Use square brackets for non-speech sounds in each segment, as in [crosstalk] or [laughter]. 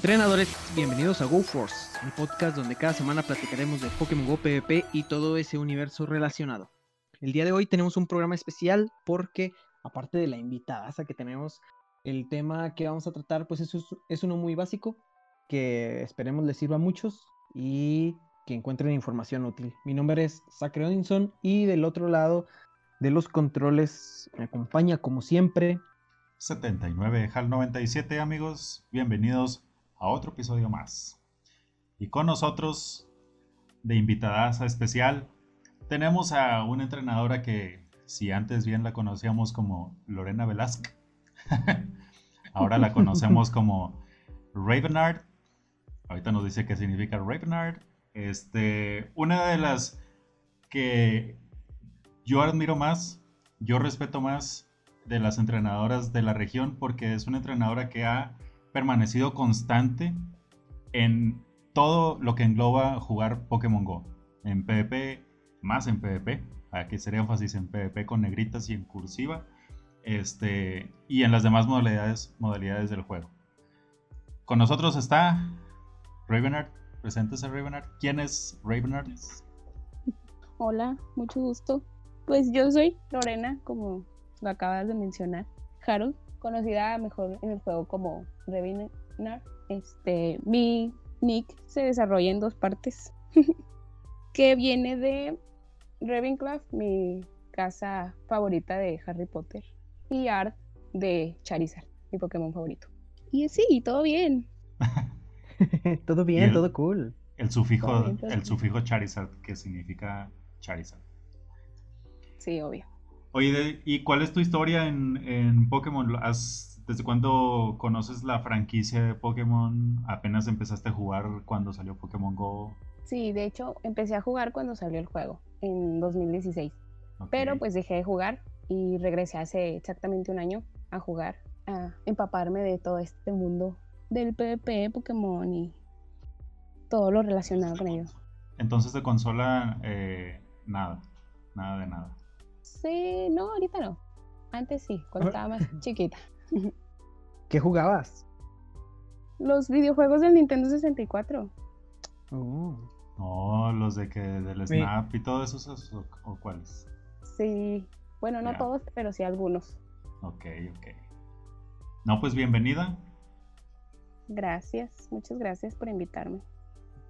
Entrenadores, bienvenidos a GoForce, el podcast donde cada semana platicaremos de Pokémon Go PvP y todo ese universo relacionado. El día de hoy tenemos un programa especial porque, aparte de la invitada que tenemos, el tema que vamos a tratar pues es, es uno muy básico, que esperemos les sirva a muchos y que encuentren información útil. Mi nombre es Sacre Odinson y del otro lado de los controles me acompaña como siempre 79 HAL 97 amigos, bienvenidos a otro episodio más. Y con nosotros, de invitada especial, tenemos a una entrenadora que, si antes bien la conocíamos como Lorena Velasco, [laughs] ahora la conocemos [laughs] como Ravenard. Ahorita nos dice qué significa Ravenard. Este, una de las que yo admiro más, yo respeto más de las entrenadoras de la región porque es una entrenadora que ha permanecido constante en todo lo que engloba jugar Pokémon Go. En PvP, más en PvP, aquí sería énfasis en PvP con negritas y en cursiva, este, y en las demás modalidades, modalidades del juego. Con nosotros está Ravenard. Preséntese, Ravenard. ¿Quién es Ravenard? Hola, mucho gusto. Pues yo soy Lorena, como lo acabas de mencionar. Harold, conocida mejor en el juego como Revinar. Este, mi nick se desarrolla en dos partes, [laughs] que viene de Ravenclaw, mi casa favorita de Harry Potter, y Art de Charizard, mi Pokémon favorito. Y sí, todo bien. [laughs] todo bien, todo cool. El sufijo, el sufijo Charizard, que significa Charizard. Sí, obvio. Oye, ¿y cuál es tu historia en, en Pokémon? ¿Desde cuándo conoces la franquicia de Pokémon? ¿Apenas empezaste a jugar cuando salió Pokémon Go? Sí, de hecho empecé a jugar cuando salió el juego, en 2016. Pero pues dejé de jugar y regresé hace exactamente un año a jugar, a empaparme de todo este mundo del PvP, Pokémon y todo lo relacionado con ello. Entonces de consola, eh, nada, nada de nada. Sí, no, ahorita no. Antes sí, cuando estaba más [laughs] chiquita. ¿Qué jugabas? Los videojuegos del Nintendo 64. Oh. Oh, los de que del Snap y todo eso, o, cuáles? Sí, bueno, no todos, pero sí algunos. Ok, ok. No, pues bienvenida. Gracias, muchas gracias por invitarme.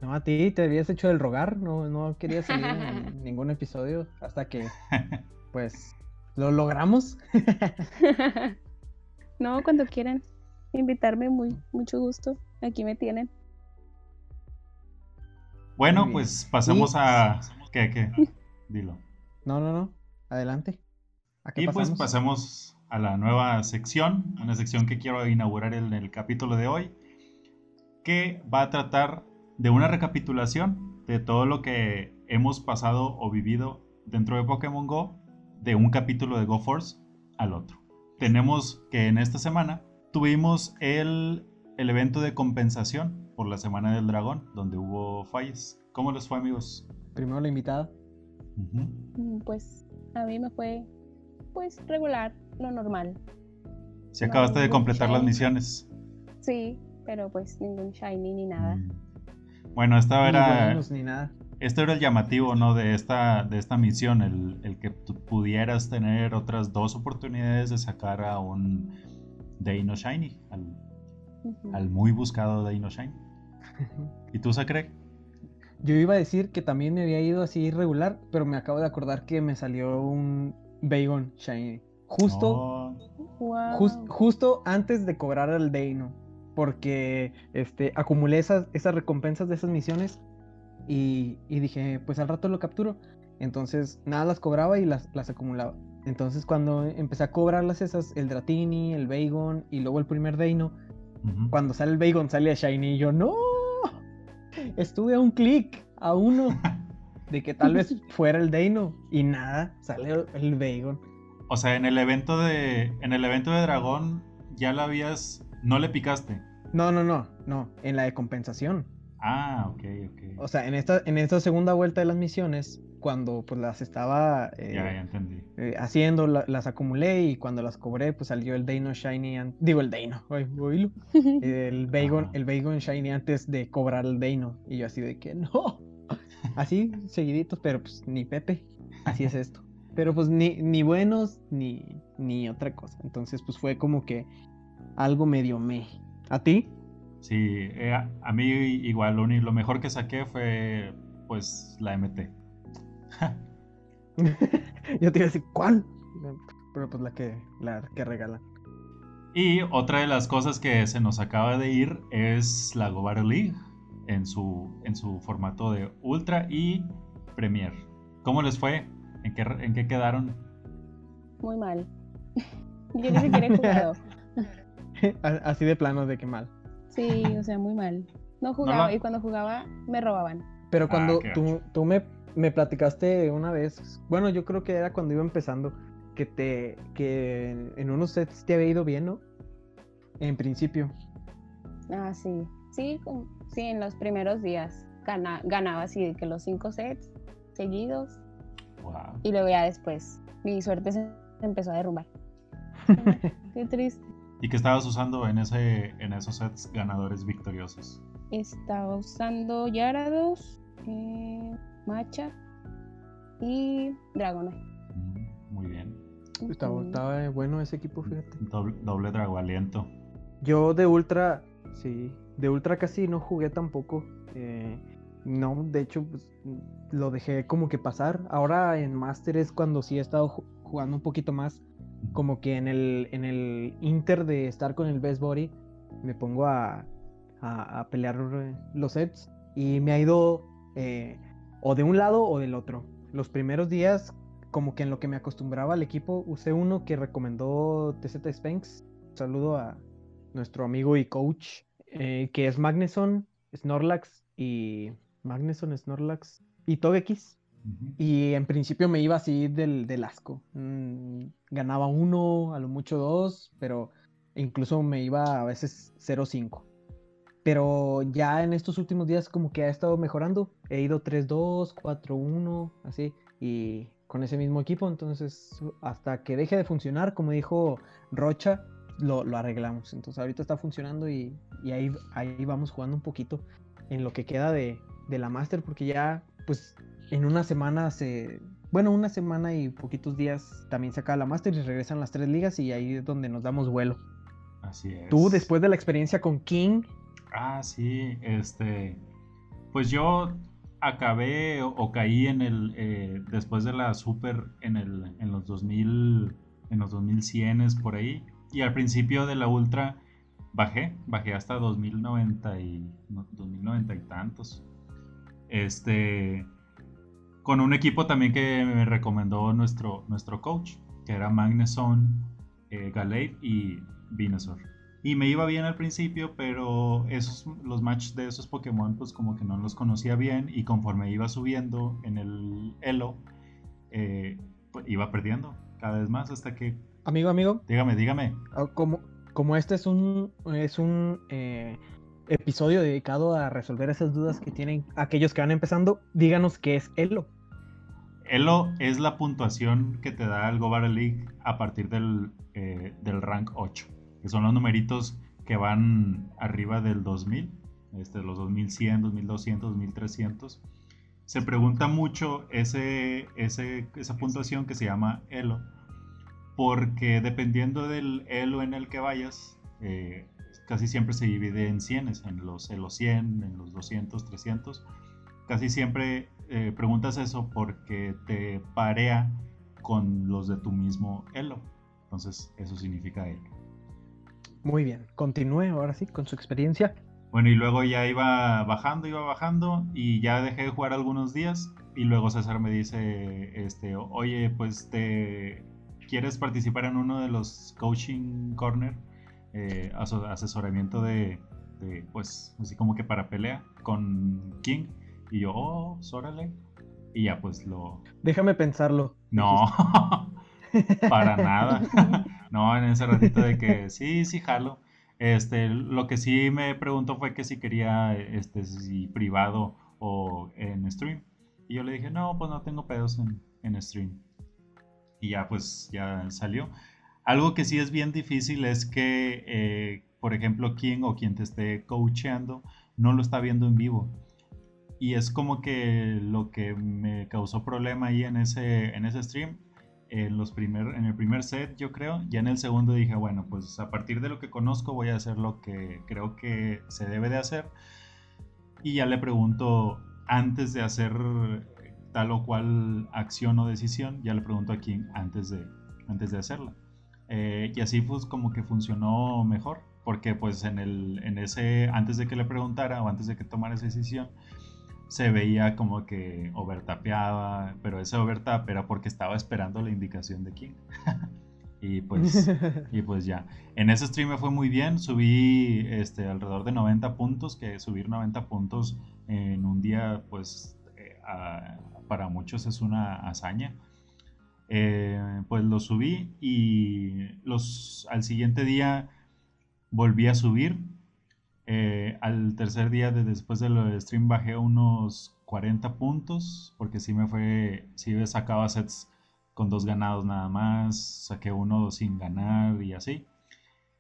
No, a ti te habías hecho el rogar, no, no querías salir en [laughs] ningún episodio hasta que [laughs] pues lo logramos. [laughs] [laughs] no, cuando quieran invitarme, muy, mucho gusto. Aquí me tienen. Bueno, pues pasemos a. ¿Qué, qué? [laughs] Dilo. No, no, no. Adelante. y pues pasemos a la nueva sección, una sección que quiero inaugurar en el capítulo de hoy, que va a tratar de una recapitulación de todo lo que hemos pasado o vivido dentro de Pokémon Go de un capítulo de GoForce al otro. Tenemos que en esta semana tuvimos el, el evento de compensación por la Semana del Dragón, donde hubo fallas. ¿Cómo les fue, amigos? Primero la invitada. Mm, pues a mí me fue, pues, regular, lo normal. Si acabaste de completar las misiones. Sí, pero pues ningún shiny ni nada. Mm. Bueno, esta era... Ni nada esto era el llamativo, ¿no? De esta, de esta misión, el, que pudieras tener otras dos oportunidades de sacar a un Deino Shiny, al, muy buscado Deino Shiny. [laughs] ¿Y tú, Sacre? Yo iba a decir que también me había ido así irregular, pero me acabo de acordar que me salió un Bagon Shiny. Justo, justo antes de cobrar al Deino. Porque este, acumulé esas, esas recompensas de esas misiones y, dije, pues al rato lo capturo. Entonces, nada las cobraba y las, las acumulaba. Entonces, cuando empecé a cobrarlas esas, el Dratini, el Bagon y luego el primer Deino, cuando sale el Bagon sale a Shiny y yo, ¡no! Estuve a un clic, a uno, de que tal vez [laughs] fuera el Deino y nada, sale el Bagon. O sea, en el evento de, en el evento de Dragón, ya la habías, no le picaste. No, no, no, no, en la de compensación. Ah, ok, ok. O sea, en esta, en esta segunda vuelta de las misiones, cuando pues las estaba eh, eh, haciendo, las acumulé y cuando las cobré pues salió el Dano Shiny, digo el Dano, [laughs] el Bagon, el Bagon Shiny antes de cobrar el Dano y yo así de que no, así seguiditos, pero pues ni Pepe, así es esto. Pero pues ni, ni buenos ni, ni otra cosa. Entonces pues fue como que algo medio me. ¿A ti? Sí, eh, a mí igual lo, lo mejor que saqué fue pues la MT. [laughs] Yo te iba a decir, ¿cuál? Pero pues la que, la que regalan. Y otra de las cosas que se nos acaba de ir es la Go League en su, en su formato de Ultra y Premier. ¿Cómo les fue? ¿En qué, en qué quedaron? Muy mal. [laughs] Yo ni siquiera he jugado. [laughs] Así de plano de que mal. Sí, o sea, muy mal. No jugaba y cuando jugaba me robaban. Pero cuando ah, tú, tú me, me, platicaste una vez, bueno, yo creo que era cuando iba empezando, que te que en unos sets te había ido bien, ¿no? En principio. Ah, sí. Sí, sí, en los primeros días ganaba así que los cinco sets seguidos. Y luego ya después mi suerte se empezó a derrumbar. [laughs] Qué triste. ¿Y qué estabas usando en, ese, en esos sets ganadores victoriosos? Estaba usando Yarados, eh, Macha y Dragonite. Mm, muy bien. Estaba, bueno ese equipo, fíjate. Doble, doble Drago Aliento. Yo de Ultra, sí, de Ultra casi no jugué tampoco. Eh, no, de hecho, pues, lo dejé como que pasar. Ahora en Master es cuando sí he estado jugando un poquito más como que en el, en el inter de estar con el Best Body, me pongo a, a, pelear los sets y me ha ido eh, o de un lado o del otro. Los primeros días, como que en lo que me acostumbraba al equipo, usé uno que recomendó TZ Spanks. Saludo a nuestro amigo y coach, eh, que es Magneson, Snorlax y. Magneson, Snorlax y Togekiss. Y en principio me iba así del, del asco. Mm, ganaba uno, a lo mucho dos, pero incluso me iba a veces 0-5. Pero ya en estos últimos días como que ha estado mejorando. He ido 3-2, 4-1, así. Y con ese mismo equipo. Entonces hasta que deje de funcionar, como dijo Rocha, lo, lo arreglamos. Entonces ahorita está funcionando y, y, ahí, ahí vamos jugando un poquito en lo que queda de, de la Master. Porque ya pues en una semana se. Bueno, una semana y poquitos días también se acaba la Master y regresan las tres ligas y ahí es donde nos damos vuelo. Así es. Tú, después de la experiencia con King. Ah, sí, este. Pues yo acabé o, caí en el. Eh, después de la Super en, el, en los 2000. En los 2100 por ahí. Y al principio de la Ultra bajé. Bajé hasta 2090 y. 2090 y tantos. Este con un equipo también que me recomendó nuestro, nuestro coach, que era Magneson, eh, Galate y Venusaur. Y me iba bien al principio, pero esos, los matches de esos Pokémon, pues como que no los conocía bien y conforme iba subiendo en el Elo, eh, pues iba perdiendo cada vez más hasta que... Amigo, amigo. Dígame, dígame. Ah, como, como este es un, es un eh, episodio dedicado a resolver esas dudas que tienen aquellos que van empezando, díganos qué es Elo. Elo es la puntuación que te da el Go League a partir del, eh, del rank 8, que son los numeritos que van arriba del 2000, este, los 2100, 2200, 2300. Se pregunta mucho ese, ese, esa puntuación que se llama Elo, porque dependiendo del Elo en el que vayas, eh, casi siempre se divide en 100, en los Elo 100, en los 200, 300. Casi siempre eh, preguntas eso porque te parea con los de tu mismo Elo. Entonces, eso significa Elo. Muy bien, continúe ahora sí con su experiencia. Bueno, y luego ya iba bajando, iba bajando y ya dejé de jugar algunos días y luego César me dice, este, oye, pues te quieres participar en uno de los coaching corner eh, asesoramiento de, pues, así como que para pelea con King. Y yo, oh, sórale. Y ya pues lo... Déjame pensarlo. No, [laughs] para nada. [laughs] no, en ese ratito de que sí, sí, jalo. Este, lo que sí me preguntó fue que si quería, este, si privado o en stream. Y yo le dije, no, pues no tengo pedos en, en stream. Y ya pues ya salió. Algo que sí es bien difícil es que, eh, por ejemplo, quien o quien te esté coacheando no lo está viendo en vivo. Y es como que lo que me causó problema ahí en ese, en ese stream, en, los primer, en el primer set yo creo, ya en el segundo dije, bueno, pues a partir de lo que conozco voy a hacer lo que creo que se debe de hacer. Y ya le pregunto, antes de hacer tal o cual acción o decisión, ya le pregunto a quién antes de, antes de hacerla. Eh, y así pues como que funcionó mejor, porque pues en, el, en ese, antes de que le preguntara o antes de que tomara esa decisión, se veía como que overtapeaba, pero ese overtap era porque estaba esperando la indicación de quién. [laughs] y pues [laughs] y pues ya. En ese stream me fue muy bien, subí este alrededor de 90 puntos, que subir 90 puntos en un día pues eh, para muchos es una hazaña. Eh, pues lo subí y los, al siguiente día volví a subir. Eh, al tercer día de, después del stream bajé unos 40 puntos porque sí me fue, sí me sacaba sets con dos ganados nada más, saqué uno sin ganar y así.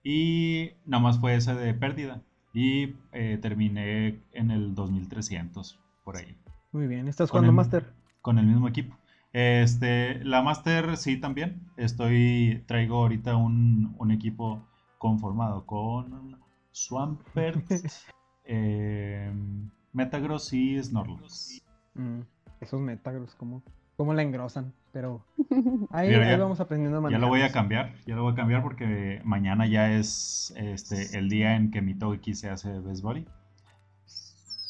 Y nada más fue ese de pérdida y eh, terminé en el 2300 por ahí. Muy bien, ¿estás jugando Master? Con el mismo equipo. Este, la Master sí también. Estoy, traigo ahorita un, equipo conformado con Swampert, [laughs] eh, Metagross y Snorlax. Mm, esos Metagross, ¿cómo, cómo la engrosan? Pero ahí, vamos aprendiendo a Ya lo voy a cambiar, ya lo voy a cambiar porque mañana ya es este, el día en que mi Togeki se hace Best Body.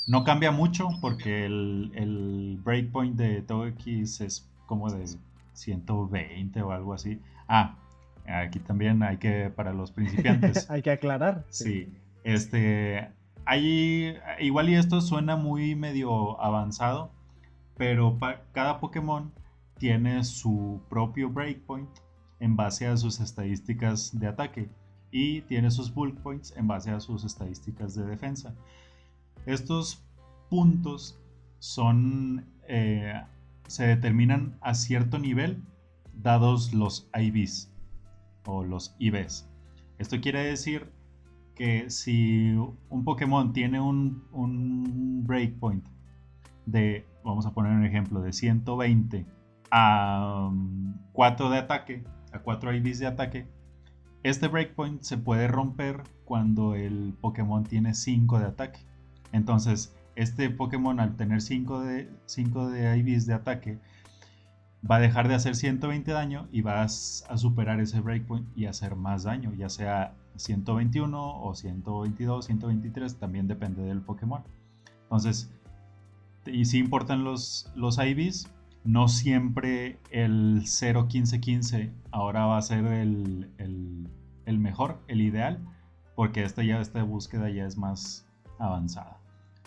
No cambia mucho porque el, el breakpoint de Togeki es como de 120 o algo así. Ah, aquí también hay que, para los principiantes. [laughs] hay que aclarar. Sí, este, igual y esto suena muy medio avanzado, pero cada Pokémon tiene su propio breakpoint en base a sus estadísticas de ataque y tiene sus bulk points en base a sus estadísticas de defensa. Estos puntos son eh, se determinan a cierto nivel dados los IVs o los IVs. Esto quiere decir que si un Pokémon tiene un, un breakpoint de, vamos a poner un ejemplo, de 120 a 4 um, de ataque, a 4 IVs de ataque, este breakpoint se puede romper cuando el Pokémon tiene 5 de ataque. Entonces, este Pokémon al tener 5 de, 5 de IVs de ataque va a dejar de hacer 120 daño y vas a superar ese breakpoint y hacer más daño, ya sea 121 o 122, 123, también depende del Pokémon. Entonces, y si importan los, los IVs, no siempre el 0, 15, 15 ahora va a ser el, el mejor, el ideal, porque esta, ya, esta búsqueda ya es más avanzada.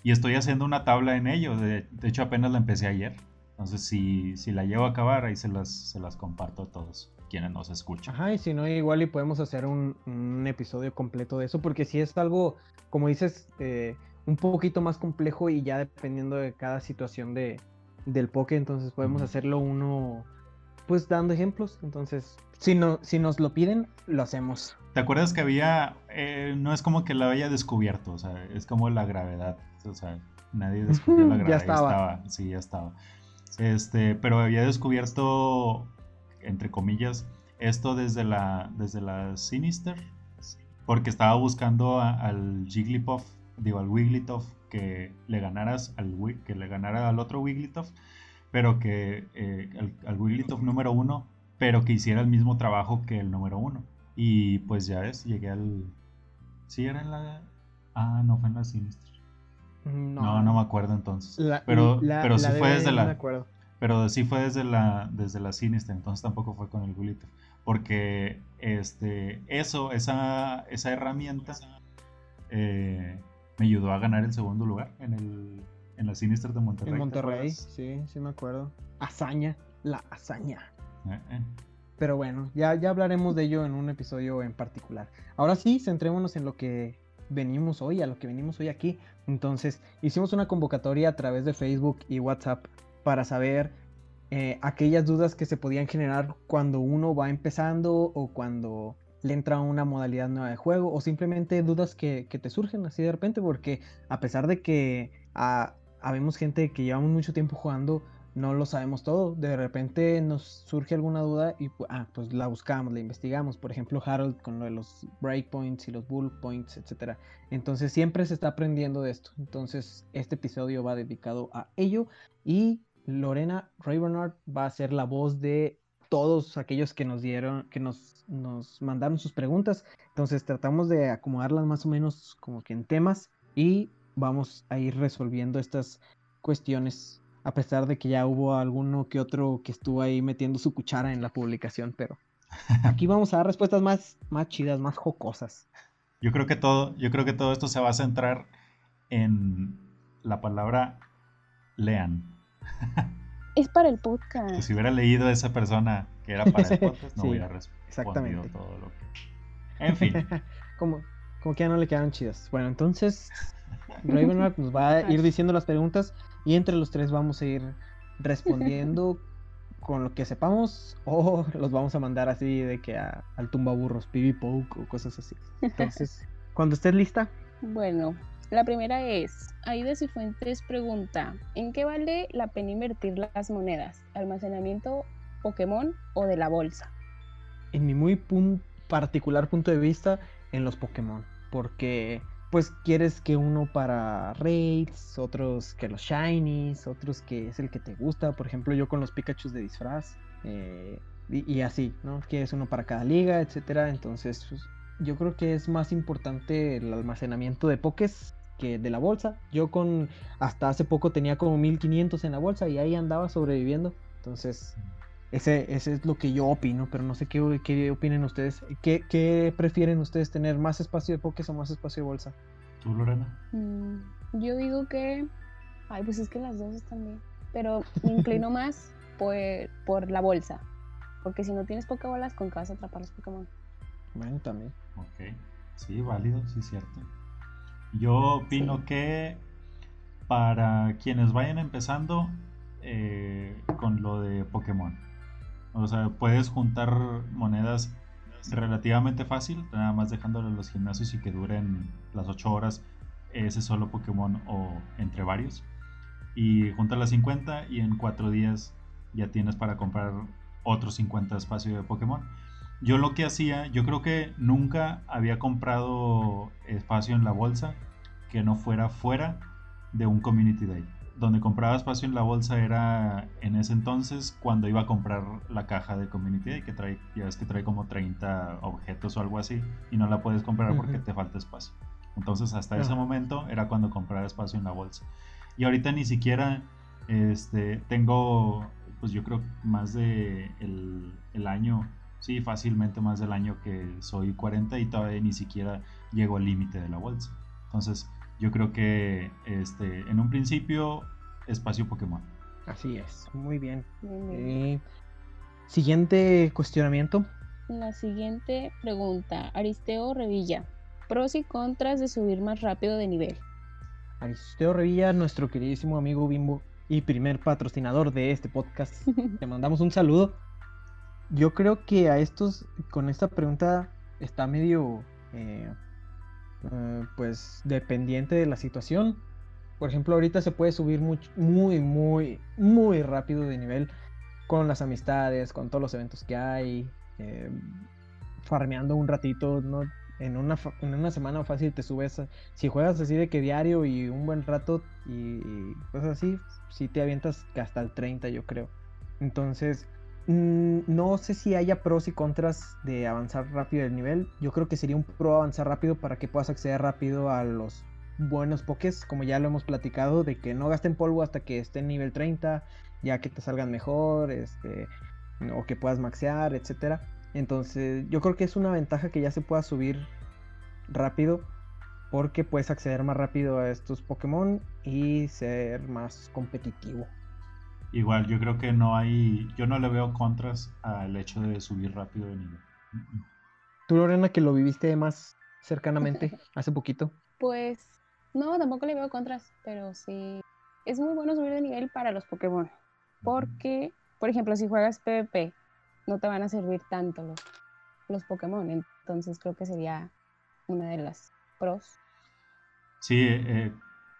Y estoy haciendo una tabla en ello. De, hecho, apenas la empecé ayer. Entonces, si, si la llevo a acabar, ahí se las, se las comparto a todos quienes nos escuchan. Ajá, y si no, igual y podemos hacer un, episodio completo de eso, porque si es algo, como dices, eh, un poquito más complejo y ya dependiendo de cada situación de, del poke, entonces podemos hacerlo uno, pues dando ejemplos. Entonces, si, no, si nos lo piden, lo hacemos. ¿Te acuerdas que había, eh, no es como que la haya descubierto, o sea, es como la gravedad, o sea, nadie [laughs] descubrió la gravedad. ya estaba. Sí, ya estaba. Este, pero había descubierto, entre comillas, esto desde la, desde la Sinister, porque estaba buscando al Jigglypuff, digo, al Wigglytuff, que le ganaras al, que le ganara al otro Wigglytuff, pero que eh, al, al Wigglytuff número uno, pero que hiciera el mismo trabajo que el número uno. Y pues ya es, llegué al. ¿Sí era en la.? Ah, no, fue en la Sinister. No, no, me acuerdo entonces. pero pero sí fue desde la. pero sí fue desde la, desde la Sinister, entonces tampoco fue con el Gulito. Porque este, eso, esa, esa herramienta eh, me ayudó a ganar el segundo lugar en, el, en la Sinister de Monterrey. En Monterrey, sí, sí me acuerdo. Hazaña, la hazaña. Eh, eh. Pero bueno, ya, ya hablaremos de ello en un episodio en particular. Ahora sí, centrémonos en lo que venimos hoy, a lo que venimos hoy aquí. Entonces, hicimos una convocatoria a través de Facebook y WhatsApp para saber eh, aquellas dudas que se podían generar cuando uno va empezando o cuando le entra una modalidad nueva de juego o simplemente dudas que, te surgen así de repente porque a pesar de que ah, habemos gente que llevamos mucho tiempo jugando, no lo sabemos todo. De repente nos surge alguna duda y ah, pues la buscamos, la investigamos. Por ejemplo, Harold con lo de los breakpoints y los bull points, etc. Entonces siempre se está aprendiendo de esto. Entonces este episodio va dedicado a ello. Y Lorena Raybernard va a ser la voz de todos aquellos que nos dieron, que nos, nos mandaron sus preguntas. Entonces tratamos de acomodarlas más o menos como que en temas y vamos a ir resolviendo estas cuestiones a pesar de que ya hubo alguno que otro que estuvo ahí metiendo su cuchara en la publicación, pero aquí vamos a dar respuestas más, más chidas, más jocosas. Yo creo que todo, yo creo que todo esto se va a centrar en la palabra lean. [laughs] Es para el podcast. si hubiera leído a esa persona que era para el podcast, [laughs] no hubiera respondido exactamente. todo lo que. En fin. [laughs] como, como que ya no le quedaron chidas. Bueno, entonces Ravenlock nos va a ir diciendo las preguntas y entre los tres vamos a ir respondiendo [laughs] con lo que sepamos o los vamos a mandar así de que al tumbaburros, pibi poke o cosas así. Entonces, [laughs] cuando estés lista. Bueno, la primera es, Aida Cifuentes pregunta, ¿en qué vale la pena invertir las monedas? ¿Almacenamiento Pokémon o de la bolsa? En mi muy particular punto de vista, en los Pokémon, porque pues quieres que uno para raids, otros que los shinies, otros que es el que te gusta, por ejemplo yo con los Pikachu de disfraz, eh, y, así, ¿no? Quieres uno para cada liga, etcétera, entonces pues, yo creo que es más importante el almacenamiento de pokés que de la bolsa. Yo con hasta hace poco tenía como 1500 en la bolsa y ahí andaba sobreviviendo, entonces ese, ese, es lo que yo opino, pero no sé qué, qué opinen ustedes. ¿Qué, ¿Qué, prefieren ustedes tener? ¿Más espacio de pokés o más espacio de bolsa? ¿Tú, Lorena? Mm, yo digo que. Ay, pues es que las dos están bien. Pero me inclino [laughs] más por, por la bolsa. Porque si no tienes bolas, con qué vas a atrapar los Pokémon. Bueno, también. Ok. Sí, válido, sí, cierto. Yo opino que para quienes vayan empezando eh, con lo de Pokémon o sea, puedes juntar monedas relativamente fácil, nada más dejándole los gimnasios y que duren las 8 horas ese solo Pokémon o entre varios. Y juntas las 50 y en 4 días ya tienes para comprar otros 50 espacios de Pokémon. Yo lo que hacía, yo creo que nunca había comprado espacio en la bolsa que no fuera fuera de un Community Day donde compraba espacio en la bolsa era en ese entonces cuando iba a comprar la caja de Community que trae, ya ves que trae como 30 objetos o algo así y no la puedes comprar porque te falta espacio. Entonces hasta ese momento era cuando compraba espacio en la bolsa. Y ahorita ni siquiera este, tengo, pues yo creo más de el, el año, sí, fácilmente más del año que soy 40 y todavía ni siquiera llego al límite de la bolsa. Entonces yo creo que este, en un principio, espacio Pokémon. Así es, muy bien. Eh, siguiente cuestionamiento. La siguiente pregunta, Aristeo Revilla. Pros y contras de subir más rápido de nivel. Aristeo Revilla, nuestro queridísimo amigo Bimbo y primer patrocinador de este podcast. [laughs] Te mandamos un saludo. Yo creo que a estos, con esta pregunta, está medio eh, eh, pues dependiente de la situación. Por ejemplo, ahorita se puede subir muy, muy, muy, muy rápido de nivel con las amistades, con todos los eventos que hay, eh, farmeando un ratito, ¿no? En una, en una semana fácil te subes, si juegas así de que diario y un buen rato y, y cosas así, si te avientas hasta el 30 yo creo. Entonces, Mm, no sé si haya pros y contras de avanzar rápido el nivel. Yo creo que sería un pro avanzar rápido para que puedas acceder rápido a los buenos pokés, como ya lo hemos platicado, de que no gasten polvo hasta que esté en nivel 30, ya que te salgan mejor, este, o que puedas maxear, etcétera. Entonces, yo creo que es una ventaja que ya se pueda subir rápido, porque puedes acceder más rápido a estos Pokémon y ser más competitivo. Igual, yo creo que no hay, yo no le veo contras al hecho de subir rápido de nivel. ¿Tú, Lorena, que lo viviste más cercanamente [laughs] hace poquito? Pues no, tampoco le veo contras, pero sí. Es muy bueno subir de nivel para los Pokémon. porque, por ejemplo, si juegas PvP, no te van a servir tanto los, los Pokémon. Entonces creo que sería una de las pros. Sí, eh,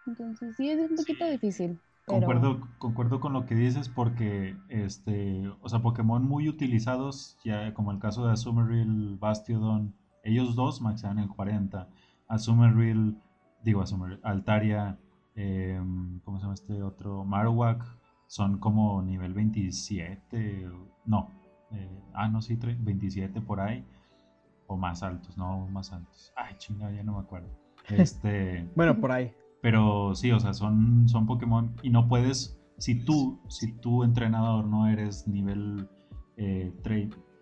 entonces sí es un poquito difícil. Concuerdo, concuerdo con lo que dices porque, este, o sea, Pokémon muy utilizados, ya como el caso de Azumarill, Bastiodon, ellos dos maxean en 40. Azumarill, digo Azumarill, Altaria, em, ¿cómo se llama este otro? Marowak, son como nivel 27, no, eh, ah, no, sí, 27 por ahí, o más altos, no, más altos. Ay, chinga, ya no me acuerdo. [laughs] Este... bueno, por ahí. Pero sí, o sea, son, son Pokémon y no puedes, si tú, si tú entrenador no eres nivel eh,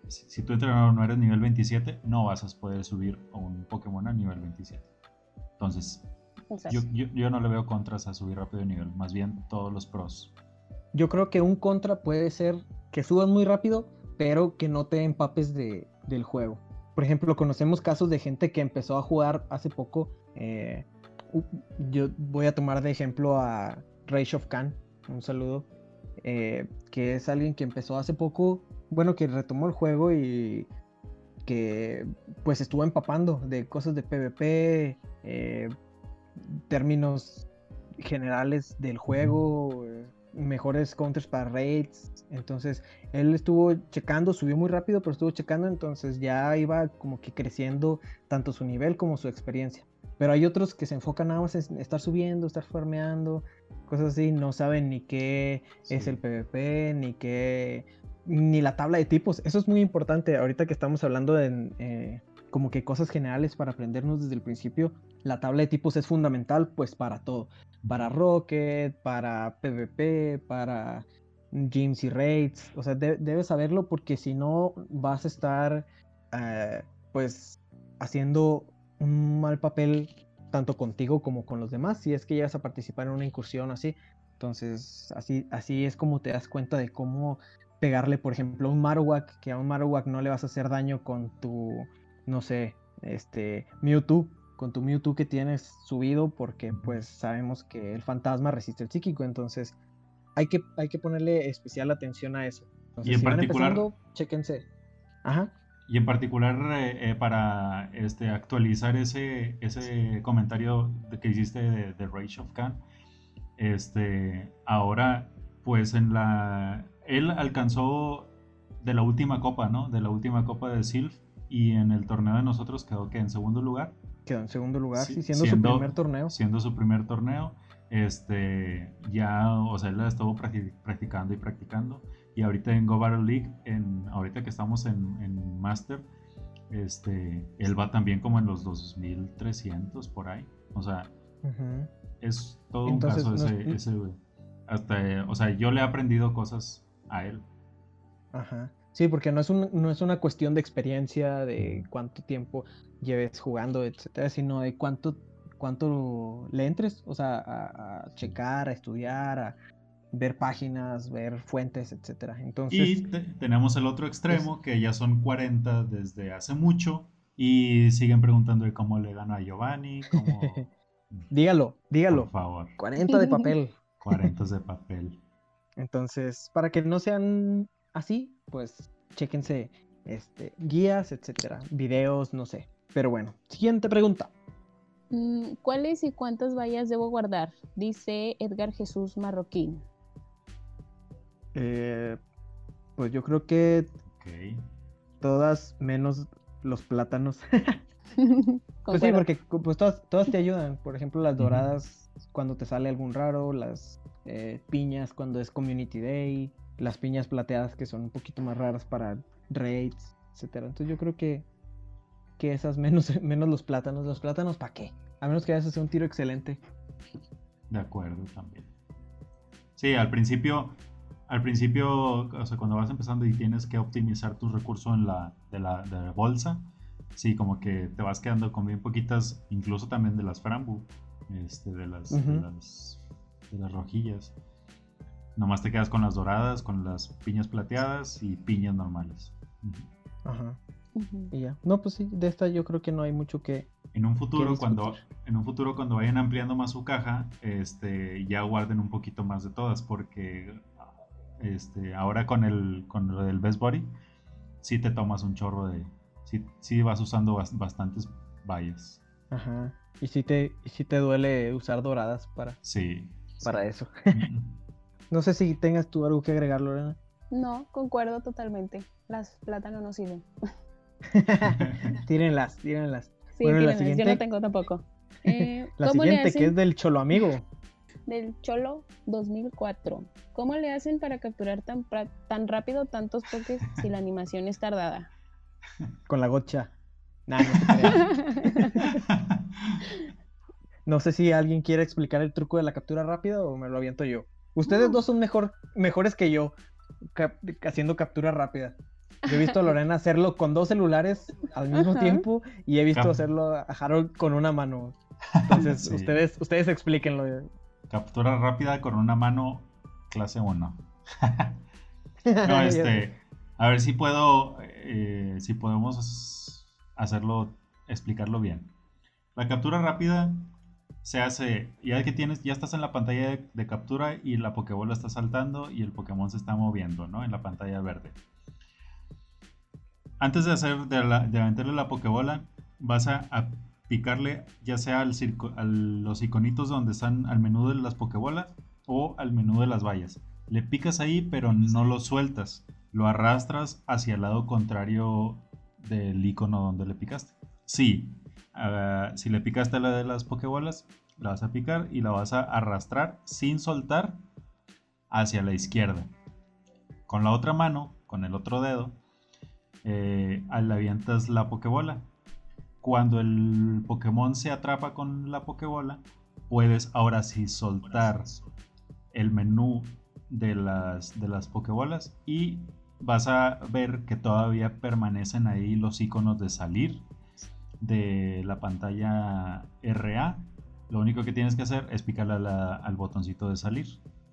si, tu entrenador no eres nivel 27, no vas a poder subir a un Pokémon a nivel 27. Entonces, yo, yo, no le veo contras a subir rápido de nivel, más bien todos los pros. Yo creo que un contra puede ser que subas muy rápido, pero que no te empapes de, del juego. Por ejemplo, conocemos casos de gente que empezó a jugar hace poco eh, yo voy a tomar de ejemplo a Rage of Khan, un saludo, eh, que es alguien que empezó hace poco, bueno, que retomó el juego y que pues estuvo empapando de cosas de PvP, eh, términos generales del juego, mejores counters para raids. Entonces él estuvo checando, subió muy rápido, pero estuvo checando, entonces ya iba como que creciendo tanto su nivel como su experiencia. Pero hay otros que se enfocan nada más en estar subiendo, estar farmeando, cosas así, no saben ni qué es el PvP, ni qué, ni la tabla de tipos. Eso es muy importante. Ahorita que estamos hablando de eh, como que cosas generales para aprendernos desde el principio, la tabla de tipos es fundamental pues para todo. Para Rocket, para PvP, para gyms y raids. O sea, debes saberlo porque si no vas a estar eh, pues haciendo un mal papel tanto contigo como con los demás si es que llegas a participar en una incursión así. Entonces, así, así es como te das cuenta de cómo pegarle, por ejemplo, a un Marowak, que a un Marowak no le vas a hacer daño con tu, no sé, este, Mewtwo, con tu Mewtwo que tienes subido, porque pues sabemos que el fantasma resiste el psíquico, entonces hay que, hay que ponerle especial atención a eso. y en particular, chéquense. Ajá. Y en particular eh, eh, para este, actualizar ese, ese comentario que hiciste de, de, Rage of Khan, este, ahora pues en la... Él alcanzó de la última copa, ¿no? De la última copa de Sylph y en el torneo de nosotros quedó que en segundo lugar. Quedó en segundo lugar, sí, siendo, su primer torneo. Siendo su primer torneo, este, ya, o sea, él estuvo practicando y practicando y ahorita en Go Battle League, en, ahorita que estamos en, en Master, este, él va también como en los 2300 por ahí. O sea, es todo un caso ese, ese, hasta, o sea, yo le he aprendido cosas a él. Ajá. Sí, porque no es, un, no es una cuestión de experiencia, de cuánto tiempo lleves jugando, etcétera, sino de cuánto, cuánto le entres, o sea, a, a checar, a estudiar, a, ver páginas, ver fuentes, etcétera. Entonces, y tenemos el otro extremo, que ya son 40 desde hace mucho, y siguen preguntando de cómo le gana a Giovanni, cómo... [laughs] dígalo, dígalo. Por favor. 40 de papel. [laughs] 40 de papel. Entonces, para que no sean así, pues chéquense este, guías, etcétera, videos, no sé. Pero bueno, siguiente pregunta. Mm, ¿Cuáles y cuántas vallas debo guardar? Dice Edgar Jesús Marroquín. Eh, pues yo creo que todas menos los plátanos. [laughs] pues sí, porque pues todas, todas te ayudan. Por ejemplo, las doradas cuando te sale algún raro, las eh, piñas cuando es Community Day, las piñas plateadas que son un poquito más raras para raids, etcétera. Entonces yo creo que, que esas menos, [laughs] menos los plátanos. Los plátanos, ¿para qué? A menos que hayas un tiro excelente. De acuerdo, también. Sí, al principio al principio, o sea, cuando vas empezando y tienes que optimizar tu recurso en la, de, la, bolsa, sí, como que te vas quedando con bien poquitas, incluso también de las frambu, este, de, las, de, las, rojillas. Nomás te quedas con las doradas, con las piñas plateadas y piñas normales. Ajá. Y ya. No, pues sí, de esta yo creo que no hay mucho que. En un futuro, cuando, en un futuro cuando vayan ampliando más su caja, este, ya guarden un poquito más de todas, porque este, ahora con el con lo del Best Body, sí te tomas un chorro de. Sí, sí vas usando bastantes vallas. Ajá. Y si te, si te duele usar doradas para. Sí. Para eso. [laughs] no sé si tengas tú algo que agregar, Lorena. No, concuerdo totalmente. Las plátanos no sirven. [laughs] tírenlas, tírenlas. Sí, bueno, la siguiente... yo no tengo tampoco. [laughs] Eh, la siguiente, que es del Cholo Amigo. Del Cholo 2004. ¿Cómo le hacen para capturar tan, tan rápido tantos toques [laughs] si la animación es tardada? Con la gocha. no, [laughs] no sé si alguien quiere explicar el truco de la captura rápida o me lo aviento yo. Ustedes dos son mejor, mejores que yo haciendo captura rápida. Yo he visto a Lorena hacerlo con dos celulares al mismo tiempo y he visto hacerlo a Harold con una mano. Entonces, [laughs] ustedes, ustedes explíquenlo. Captura rápida con una mano, clase 1. [laughs] no, este, a ver si puedo, eh, si podemos hacerlo, explicarlo bien. La captura rápida se hace, ya que tienes, ya estás en la pantalla de, captura y la Pokébola está saltando y el Pokémon se está moviendo, ¿no? En la pantalla verde. Antes de hacer, de, la, de aventarle la Pokébola, vas a, picarle ya sea al a los iconitos donde están al menú de las Pokébolas o al menú de las vallas. Le picas ahí, pero no lo sueltas. Lo arrastras hacia el lado contrario del icono donde le picaste. Sí, uh, si le picaste a la de las Pokébolas, la vas a picar y la vas a arrastrar sin soltar hacia la izquierda. Con la otra mano, con el otro dedo, eh, le avientas la Pokébola. Cuando el Pokémon se atrapa con la Pokébola, puedes ahora sí soltar el menú de las, de las Pokébolas y vas a ver que todavía permanecen ahí los iconos de salir de la pantalla RA. Lo único que tienes que hacer es picarle al botoncito de salir.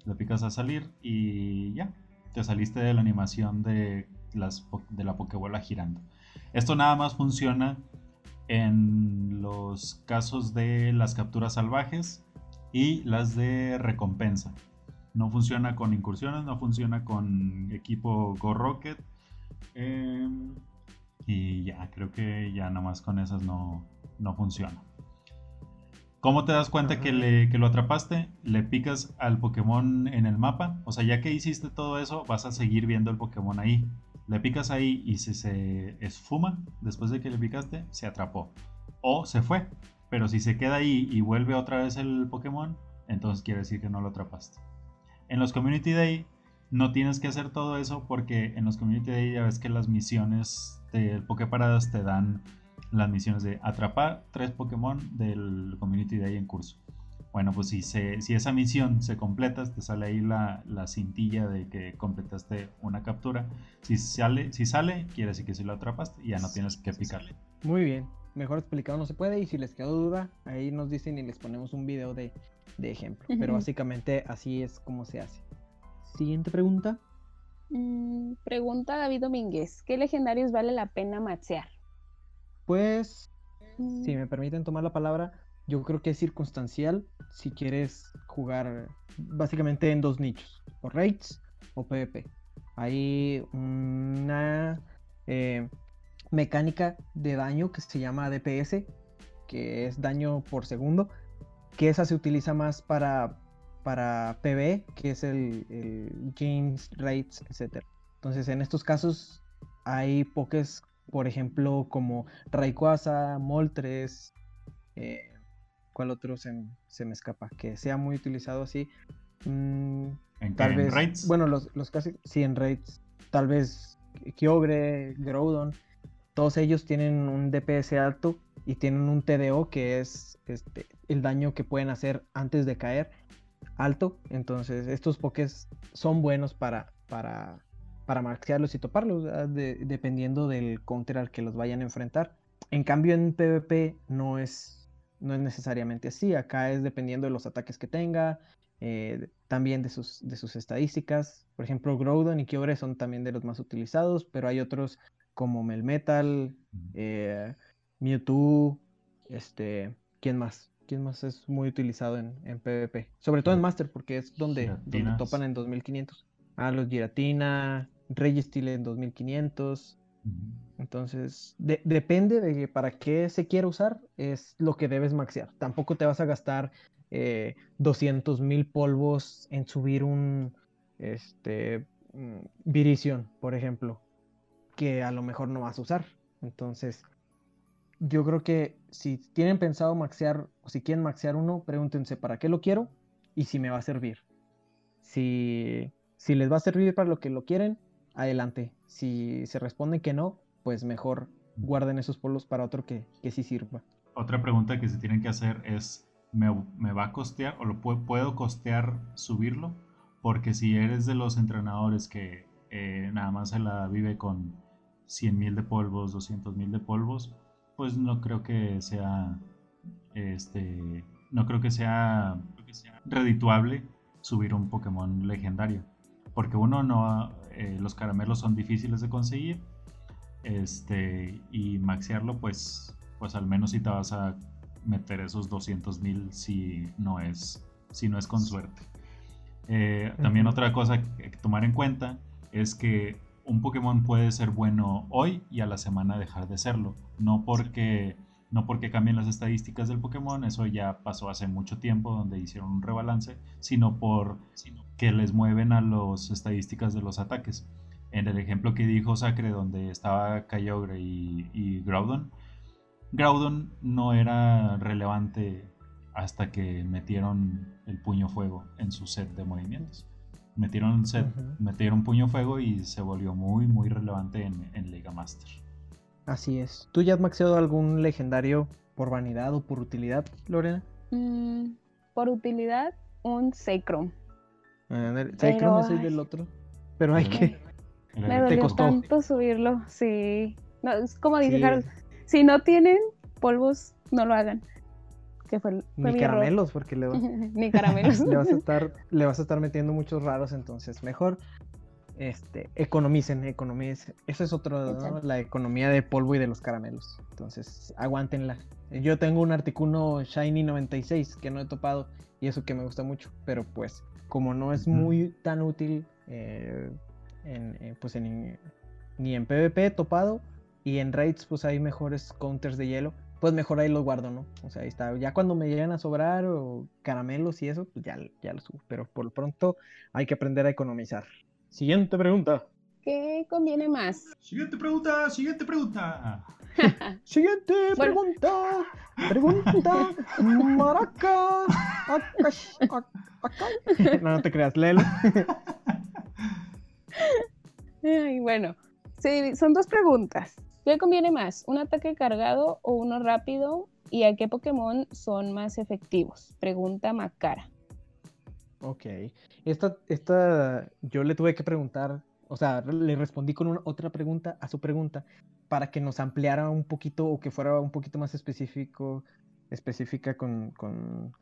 Le picas a salir y ya, te saliste de la animación de las, de la Pokébola girando. Esto nada más funciona en los casos de las capturas salvajes y las de recompensa. No funciona con incursiones, no funciona con equipo Go Rocket. Em, y ya, creo que ya nada más con esas no, no funciona. ¿Cómo te das cuenta que, le, que, lo atrapaste? Le picas al Pokémon en el mapa. O sea, ya que hiciste todo eso, vas a seguir viendo el Pokémon ahí. Le picas ahí y si se esfuma después de que le picaste, se atrapó. O se fue. Pero si se queda ahí y vuelve otra vez el Pokémon, entonces quiere decir que no lo atrapaste. En los Community Day no tienes que hacer todo eso porque en los Community Day ya ves que las misiones del Poképaradas te dan las misiones de atrapar tres Pokémon del Community Day en curso. Bueno, pues si, si esa misión se completa, te sale ahí la, cintilla de que completaste una captura. Si sale, si sale, quiere decir que si lo atrapaste y ya no tienes que picarle. Muy bien, mejor explicado no se puede y si les quedó duda, ahí nos dicen y les ponemos un video de, ejemplo. Pero básicamente así es como se hace. Siguiente pregunta. Mm, pregunta David Domínguez, ¿qué legendarios vale la pena maxear? Pues, si mm. me permiten tomar la palabra, yo creo que es circunstancial si quieres jugar básicamente en dos nichos, o raids o PvP. Hay una eh, mecánica de daño que se llama DPS, que es daño por segundo, que esa se utiliza más para, para PvE, que es el, el Raids, etc. Entonces en estos casos hay pokés, por ejemplo, como Rayquaza, Moltres, eh, ¿Cuál otro se, me escapa? Que sea muy utilizado así. Mm, ¿En tal vez. raids? Bueno, los, los casi. Sí, en raids. Tal vez Kyogre, Groudon. Todos ellos tienen un DPS alto y tienen un TDO que es este, el daño que pueden hacer antes de caer alto. Entonces, estos pokés son buenos para, para, para y toparlos, dependiendo del counter al que los vayan a enfrentar. En cambio, en PvP no es no es necesariamente así. Acá es dependiendo de los ataques que tenga, eh, también de sus, de sus estadísticas. Por ejemplo, Groudon y Kyogre son también de los más utilizados, pero hay otros como Melmetal, eh, Mewtwo, este, ¿quién más? ¿Quién más es muy utilizado en, PvP? Sobre todo en Master, porque es donde, donde topan en 2500. a los Giratina, Registeel en 2500. Entonces, depende de para qué se quiere usar, es lo que debes maxear. Tampoco te vas a gastar eh, 200 mil polvos en subir un este, Virición, por ejemplo, que a lo mejor no vas a usar. Entonces, yo creo que si tienen pensado maxear o si quieren maxear uno, pregúntense para qué lo quiero y si me va a servir. Si les va a servir para lo que lo quieren, adelante. Si se responde que no, pues mejor guarden esos polvos para otro que, que sí sirva. Otra pregunta que se tienen que hacer es, ¿me, va a costear o lo puedo, costear subirlo? Porque si eres de los entrenadores que eh, nada más se la vive con 100 mil de polvos, 200 mil de polvos, pues no creo que sea, este, no creo que sea redituable subir un Pokémon legendario. Porque uno no, eh, los caramelos son difíciles de conseguir. Este, y maxearlo, pues, pues al menos si te vas a meter esos 200 mil si no es, si no es con suerte. Eh, también otra cosa que tomar en cuenta es que un Pokémon puede ser bueno hoy y a la semana dejar de serlo. No porque, no porque cambien las estadísticas del Pokémon, eso ya pasó hace mucho tiempo donde hicieron un rebalance, sino por que les mueven a las estadísticas de los ataques. En el ejemplo que dijo Sacre, donde estaba Kyogre y, y Groudon, Groudon no era relevante hasta que metieron el puño fuego en su set de movimientos metieron, set, metieron puño fuego y se volvió muy, muy relevante en, Liga Master. Así es. ¿Tú ya has maxeado algún legendario por vanidad o por utilidad, Lorena? Mm, por utilidad, un Sacrum. Sacrum es el del otro. Pero hay que. Me dolió tanto subirlo, sí. es como dice si no tienen polvos, no lo hagan fue, Ni caramelos, porque le, [laughs] Ni caramelos. [laughs] le, vas a estar, le vas a estar metiendo muchos raros, entonces mejor este, economicen, economicen. Eso es otro, la economía de polvo y de los caramelos. Entonces, aguántenla. Yo tengo un Articuno Shiny 96 que no he topado y eso que me gusta mucho, pero pues como no es muy tan útil eh, en, eh, pues en, ni en PvP topado y en raids pues hay mejores counters de hielo pues mejor ahí los guardo, ¿no? O sea, ahí está. Ya cuando me llegan a sobrar o caramelos y eso, pues ya, ya lo subo. Pero por lo pronto hay que aprender a economizar. Siguiente pregunta. ¿Qué conviene más? Siguiente pregunta, siguiente pregunta. [laughs] siguiente pregunta. Pregunta. Maraca. no, no te creas, léelo. Ay, bueno, sí, son dos preguntas. ¿Qué conviene más? ¿Un ataque cargado o uno rápido? ¿Y a qué Pokémon son más efectivos? Pregunta Macara. Ok. Esta, esta, yo le tuve que preguntar, o sea, le respondí con una, otra pregunta a su pregunta para que nos ampliara un poquito o que fuera un poquito más específico, específica con, con,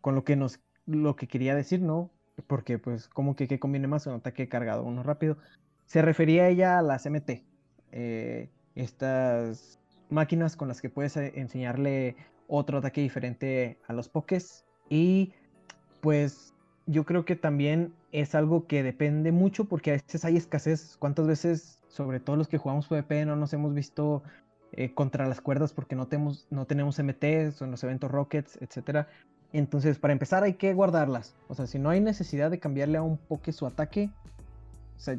con lo que nos, lo que quería decir, ¿no? Porque, pues, como que qué conviene más un ataque cargado, uno rápido. Se refería ella a las MT. Eh, estas máquinas con las que puedes eh, enseñarle otro ataque diferente a los pokés. Y pues yo creo que también es algo que depende mucho porque a veces hay escasez. ¿Cuántas veces, sobre todo los que jugamos PvP, no nos hemos visto eh, contra las cuerdas porque no tenemos, no tenemos MTs o en los eventos Rockets, etcétera? Entonces, para empezar hay que guardarlas. O sea, si no hay necesidad de cambiarle a un poke su ataque,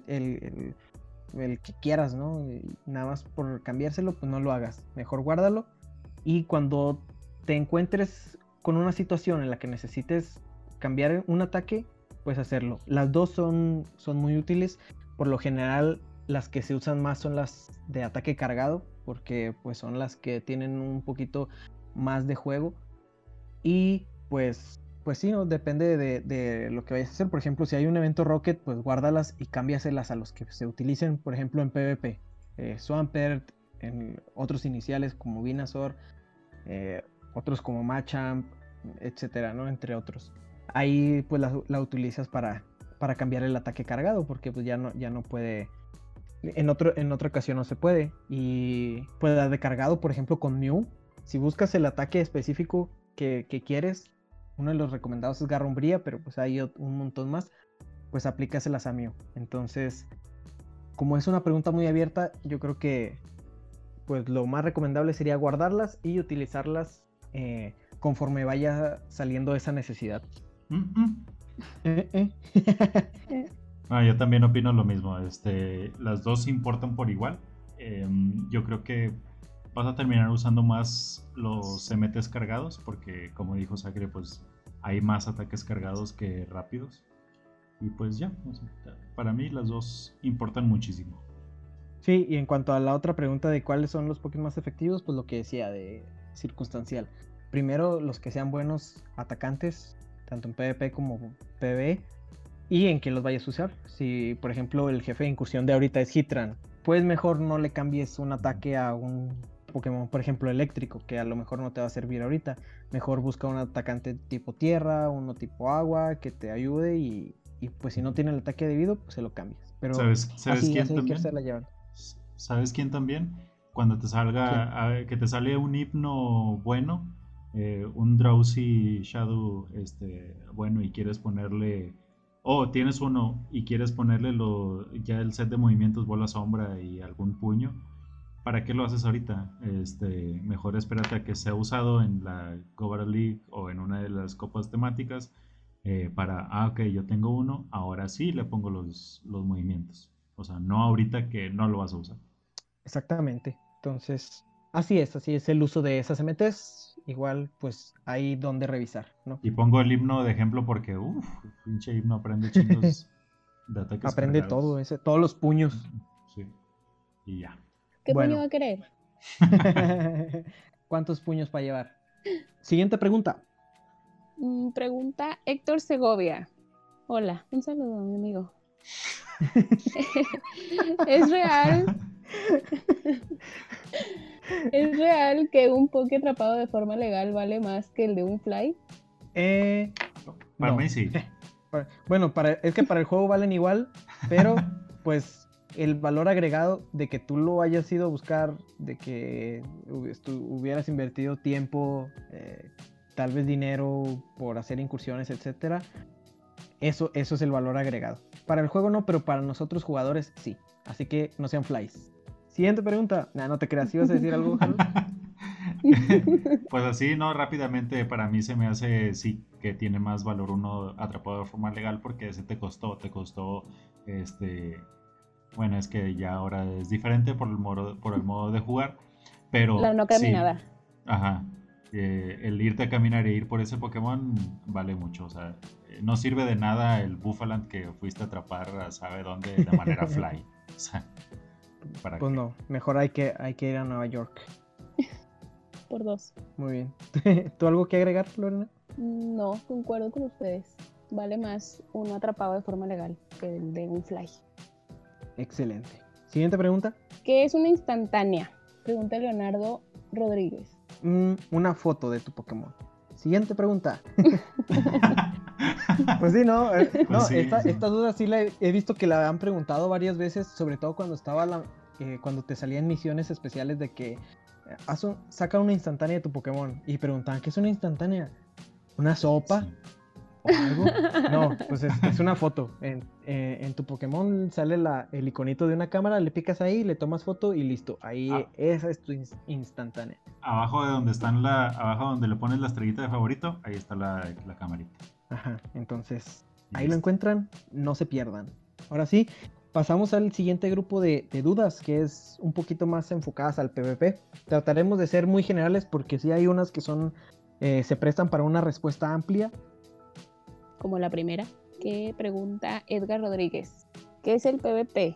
el el que quieras, ¿no? nada más por cambiárselo, pues no lo hagas. Mejor guárdalo. Y cuando te encuentres con una situación en la que necesites cambiar un ataque, pues hacerlo. Las dos son, son muy útiles. Por lo general, las que se usan más son las de ataque cargado, porque pues son las que tienen un poquito más de juego. Y pues pues sí, ¿no? depende de, lo que vayas a hacer. Por ejemplo, si hay un evento Rocket, pues guárdalas y cámbiaselas a los que se utilicen, por ejemplo, en PvP. Eh, Swampert, en otros iniciales como Venusaur, eh, otros como Machamp, etcétera, ¿no? Entre otros. Ahí pues la, utilizas para, para cambiar el ataque cargado, porque pues ya no, ya no puede. En, otro, en otra ocasión no se puede. Y puede dar de cargado, por ejemplo, con Mew. Si buscas el ataque específico que, que quieres, uno de los recomendados es Garrumbría, pero pues hay un montón más. pues aplícaselas a Mew. Entonces, como es una pregunta muy abierta, yo creo que pues lo más recomendable sería guardarlas y utilizarlas eh, conforme vaya saliendo esa necesidad. Eh, eh. [laughs] Ah, yo también opino lo mismo. Este, las dos importan por igual. Em, yo creo que vas a terminar usando más los MTs cargados porque, como dijo Sacre, pues hay más ataques cargados que rápidos. Y pues ya, para mí las dos importan muchísimo. Sí, y en cuanto a la otra pregunta de cuáles son los Pokémon más efectivos, pues lo que decía de circunstancial. Primero, los que sean buenos atacantes, tanto en PvP como PvE, y en que los vayas a usar. Si, por ejemplo, el jefe de incursión de ahorita es Hitran, pues mejor no le cambies un ataque a un Pokémon, por ejemplo, eléctrico, que a lo mejor no te va a servir ahorita. Mejor busca un atacante tipo tierra, uno tipo agua, que te ayude y, pues si no tiene el ataque debido, pues se lo cambias. Pero ¿Sabes, quién también? ¿Sabes quién también? Cuando te salga, que te sale un hipno bueno, eh, un Drowsy Shadow este, bueno y quieres ponerle o tienes uno y quieres ponerle lo, ya el set de movimientos bola sombra y algún puño, ¿para qué lo haces ahorita? Este, mejor espérate a que sea usado en la Cover League o en una de las copas temáticas eh, para, ah, ok, yo tengo uno, ahora sí le pongo los, los movimientos. O sea, no ahorita que no lo vas a usar. Exactamente. Entonces, así es, así es el uso de esas MTs. Igual, pues hay donde revisar, ¿no? Y pongo el himno de ejemplo porque, uff, pinche himno aprende chingos [laughs] de ataques. Aprende todo, ese, todos los puños. Sí. Y ya. ¿Qué puño va a querer? [laughs] ¿Cuántos puños para llevar? Siguiente pregunta. Mm, pregunta Héctor Segovia. Hola, un saludo, mi amigo. [laughs] ¿Es real? ¿Es real que un poke atrapado de forma legal vale más que el de un fly? Eh, para mí sí. Bueno, para, es que para el juego valen igual, pero [laughs] pues el valor agregado de que tú lo hayas ido a buscar, de que hubieras invertido tiempo, eh, tal vez dinero por hacer incursiones, etcétera, eso, eso es el valor agregado. Para el juego no, pero para nosotros jugadores sí. Así que no sean flies. Siguiente pregunta. no te creas, ¿ibas a decir algo, [laughs] pues así, no, rápidamente para mí se me hace sí que tiene más valor uno atrapado de forma legal porque ese te costó, te costó este bueno, es que ya ahora es diferente por el modo, por el modo de jugar, pero la no caminada. ajá. Eh, el irte a caminar e ir por ese Pokémon vale mucho, o sea, eh, no sirve de nada el Buffaland que fuiste a atrapar sabe dónde de manera [laughs] fly. O sea, pues no, mejor hay que, hay que ir a Nueva York. [laughs] Por dos. Muy bien. [laughs] ¿Tú algo que agregar, Lorena? No, concuerdo con ustedes. Vale más uno atrapado de forma legal que el de un fly. Excelente. Siguiente pregunta. ¿Qué es una instantánea? Pregunta Leonardo Rodríguez. Mm, una foto de tu Pokémon. Siguiente pregunta. [laughs] pues sí, ¿no? Eh, pues esta, duda sí la he, visto que la han preguntado varias veces, sobre todo cuando estaba la, eh, cuando te salían misiones especiales de que eh, saca una instantánea de tu Pokémon y preguntaban, ¿qué es una instantánea? ¿Una sopa? algo? No, pues es, una foto. En, tu Pokémon sale la, el iconito de una cámara, le picas ahí, le tomas foto y listo. Ahí ah. esa es tu instantánea. Abajo de donde están la, abajo donde le pones la estrellita de favorito, ahí está la, la camarita. Ajá, entonces ahí lo encuentran, no se pierdan. Ahora sí, pasamos al siguiente grupo de, dudas, que es un poquito más enfocadas al PvP. Trataremos de ser muy generales porque sí hay unas que son eh, se prestan para una respuesta amplia como la primera, que pregunta Edgar Rodríguez. ¿Qué es el PvP?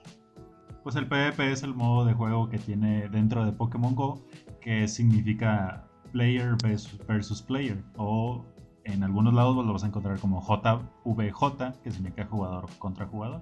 Pues el PvP es el modo de juego que tiene dentro de Pokémon Go, que significa player versus player, o en algunos lados lo vas a encontrar como JVJ, que significa jugador contra jugador.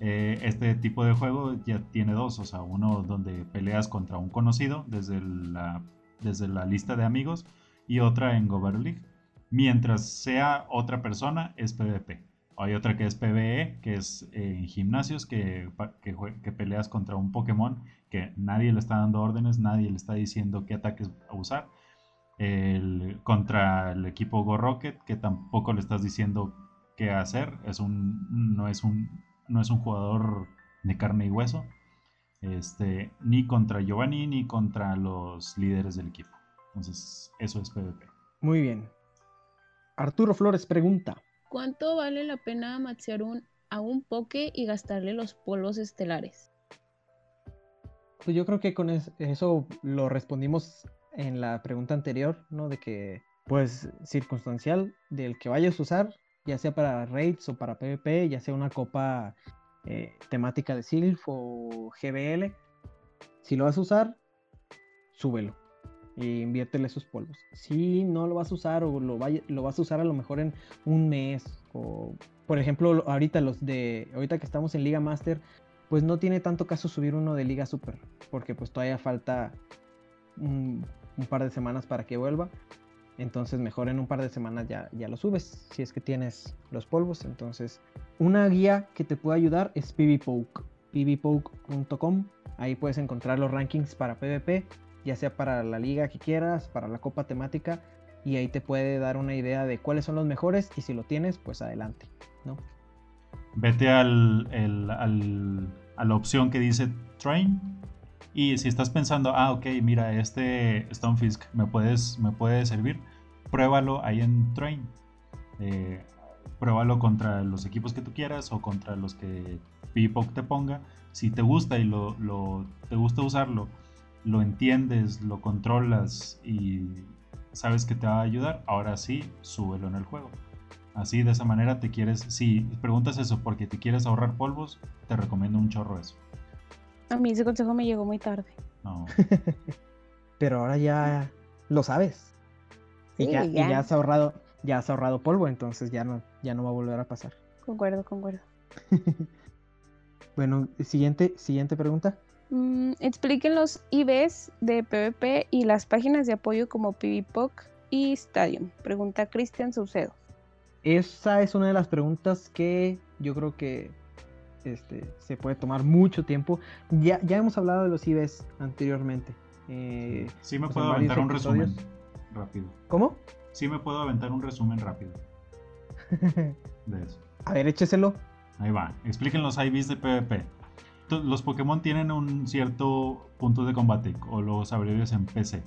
Eh, este tipo de juego ya tiene dos, o sea, uno donde peleas contra un conocido desde la, desde la lista de amigos y otra en Go League mientras sea otra persona, es PvP. Hay otra que es PvE, que es en gimnasios, que, que, peleas contra un Pokémon que nadie le está dando órdenes, nadie le está diciendo qué ataques a usar. El, contra el equipo Go Rocket, que tampoco le estás diciendo qué hacer. Es un, no, es un, no es un jugador de carne y hueso. Este, ni contra Giovanni ni contra los líderes del equipo. Entonces, eso es PvP. Muy bien. Arturo Flores pregunta: ¿Cuánto vale la pena maxear un, a un poke y gastarle los polvos estelares? Pues yo creo que con eso lo respondimos en la pregunta anterior, ¿no? De que, pues, circunstancial del que vayas a usar, ya sea para raids o para PvP, ya sea una copa eh, temática de Sylph o GBL. Si lo vas a usar, súbelo e inviértele esos polvos. Si no lo vas a usar o lo, vas a usar a lo mejor en un mes o por ejemplo ahorita los de ahorita que estamos en Liga Master pues no tiene tanto caso subir uno de Liga Super porque pues todavía falta par de semanas para que vuelva. Entonces mejor en un par de semanas ya, ya lo subes si es que tienes los polvos. Entonces una guía que te puede ayudar es pvpoke pvpoke.com ahí puedes encontrar los rankings para PvP ya sea para la liga que quieras, para la copa temática, y ahí te puede dar una idea de cuáles son los mejores y si lo tienes, pues adelante, ¿no? Vete al, a la opción que dice Train y si estás pensando, ah, ok, mira, este Stonefisk me, puedes, me puede servir, pruébalo ahí en Train. Eh, pruébalo contra los equipos que tú quieras o contra los que Pipok te ponga. Si te gusta y lo, lo, te gusta usarlo lo entiendes, lo controlas y sabes que te va a ayudar, ahora sí, súbelo en el juego. Así, de esa manera te quieres, si preguntas eso porque te quieres ahorrar polvos, te recomiendo un chorro eso. A mí ese consejo me llegó muy tarde. No. [laughs] Pero ahora ya lo sabes. y, ya, ya. has ahorrado, ya has ahorrado polvo, entonces ya no, ya no va a volver a pasar. Concuerdo, concuerdo. [laughs] bueno, siguiente, siguiente pregunta. Mm, expliquen los IBs de PvP y las páginas de apoyo como PvPoc y Stadium. Pregunta Cristian Saucedo. Esa es una de las preguntas que yo creo que este, se puede tomar mucho tiempo. Ya, ya hemos hablado de los IBs anteriormente. Eh, sí, me puedo aventar un resumen rápido. ¿Cómo? Sí, me puedo aventar un resumen rápido. [laughs] de eso. A ver, écheselo. Ahí va. Expliquen los IBs de PvP los Pokémon tienen un cierto punto de combate, o los abrevios en PC.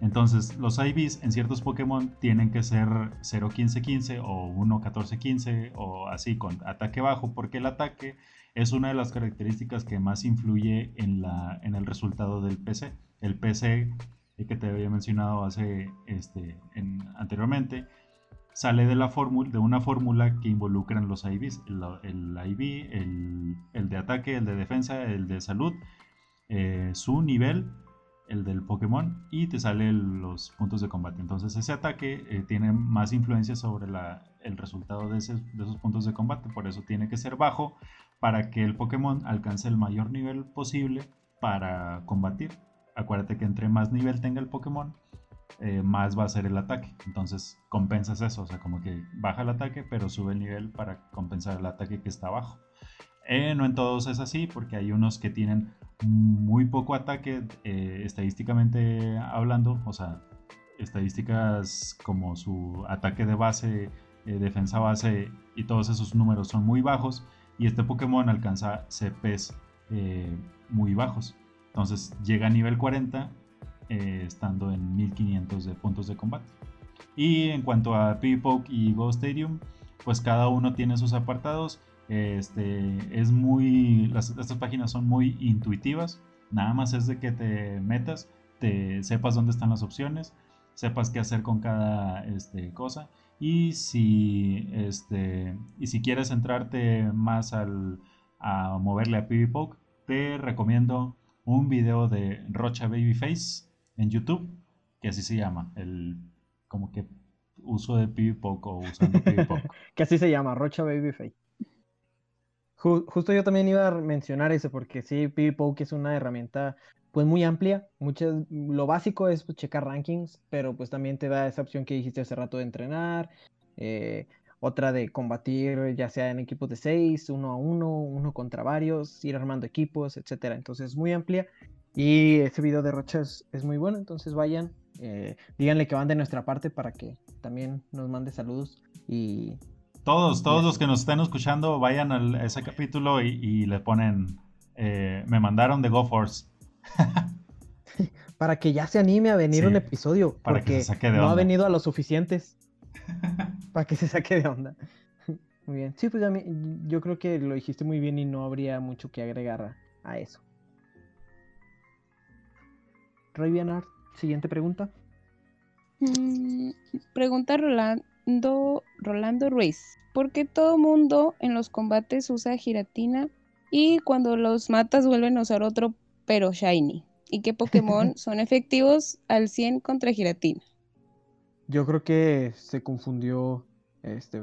Entonces, los IVs en ciertos Pokémon tienen que ser 0-15-15 o 1-14-15 o así con ataque bajo, porque el ataque es una de las características que más influye en, la, en el resultado del PC. El PC que te había mencionado hace, este, anteriormente sale de, la de una fórmula que involucran los IVs, el, el IV, el, de ataque, el de defensa, el de salud, eh, su nivel, el del Pokémon y te salen los puntos de combate. Entonces ese ataque eh, tiene más influencia sobre el resultado de, de esos puntos de combate, por eso tiene que ser bajo para que el Pokémon alcance el mayor nivel posible para combatir. Acuérdate que entre más nivel tenga el Pokémon, eh, más va a ser el ataque. Entonces compensas eso, o sea, como que baja el ataque, pero sube el nivel para compensar el ataque que está abajo. Eh, no en todos es así, porque hay unos que tienen muy poco ataque eh, estadísticamente hablando, o sea, estadísticas como su ataque de base, defensa base y todos esos números son muy bajos y este Pokémon alcanza CPs muy bajos. Entonces llega a nivel 40 eh, estando en 1500 de puntos de combate. Y en cuanto a Pipoke y Go Stadium, pues cada uno tiene sus apartados. Este, es muy, las, estas páginas son muy intuitivas. Nada más es de que te metas, te sepas dónde están las opciones, sepas qué hacer con cada este, cosa. Y si, este, y si quieres entrarte más al, a moverle a PvPoke, te recomiendo un video de Rocha Babyface en YouTube, que así se llama, el como que uso de PvPoke o usando [laughs] PvPoke. que así se llama, Rocha Babyface. Justo yo también iba a mencionar eso, porque sí, PvPoke es una herramienta pues muy amplia. Muchas, lo básico es pues, checar rankings, pero pues también te da esa opción que dijiste hace rato de entrenar. Eh, otra de combatir ya sea en equipos de 6, uno a uno, uno contra varios, ir armando equipos, etcétera. Entonces es muy amplia y ese video de Rocha es, muy bueno, entonces vayan, eh, díganle que van de nuestra parte para que también nos mande saludos y, Todos, todos los que nos están escuchando, vayan a ese capítulo y, le ponen, eh, me mandaron de GoForce. [laughs] para que ya se anime a venir un episodio. Para porque que se saque de no ha venido a los suficientes. [laughs] para que se saque de onda. [laughs] Muy bien. Sí, pues yo creo que lo dijiste muy bien y no habría mucho que agregar a, eso. Rey Bianart, siguiente pregunta. Mm, pregunta Rolando, Rolando Ruiz. ¿Por qué todo mundo en los combates usa giratina y cuando los matas vuelven a usar otro pero shiny? ¿Y qué Pokémon [laughs] son efectivos al 100 contra Giratina? Yo creo que se confundió este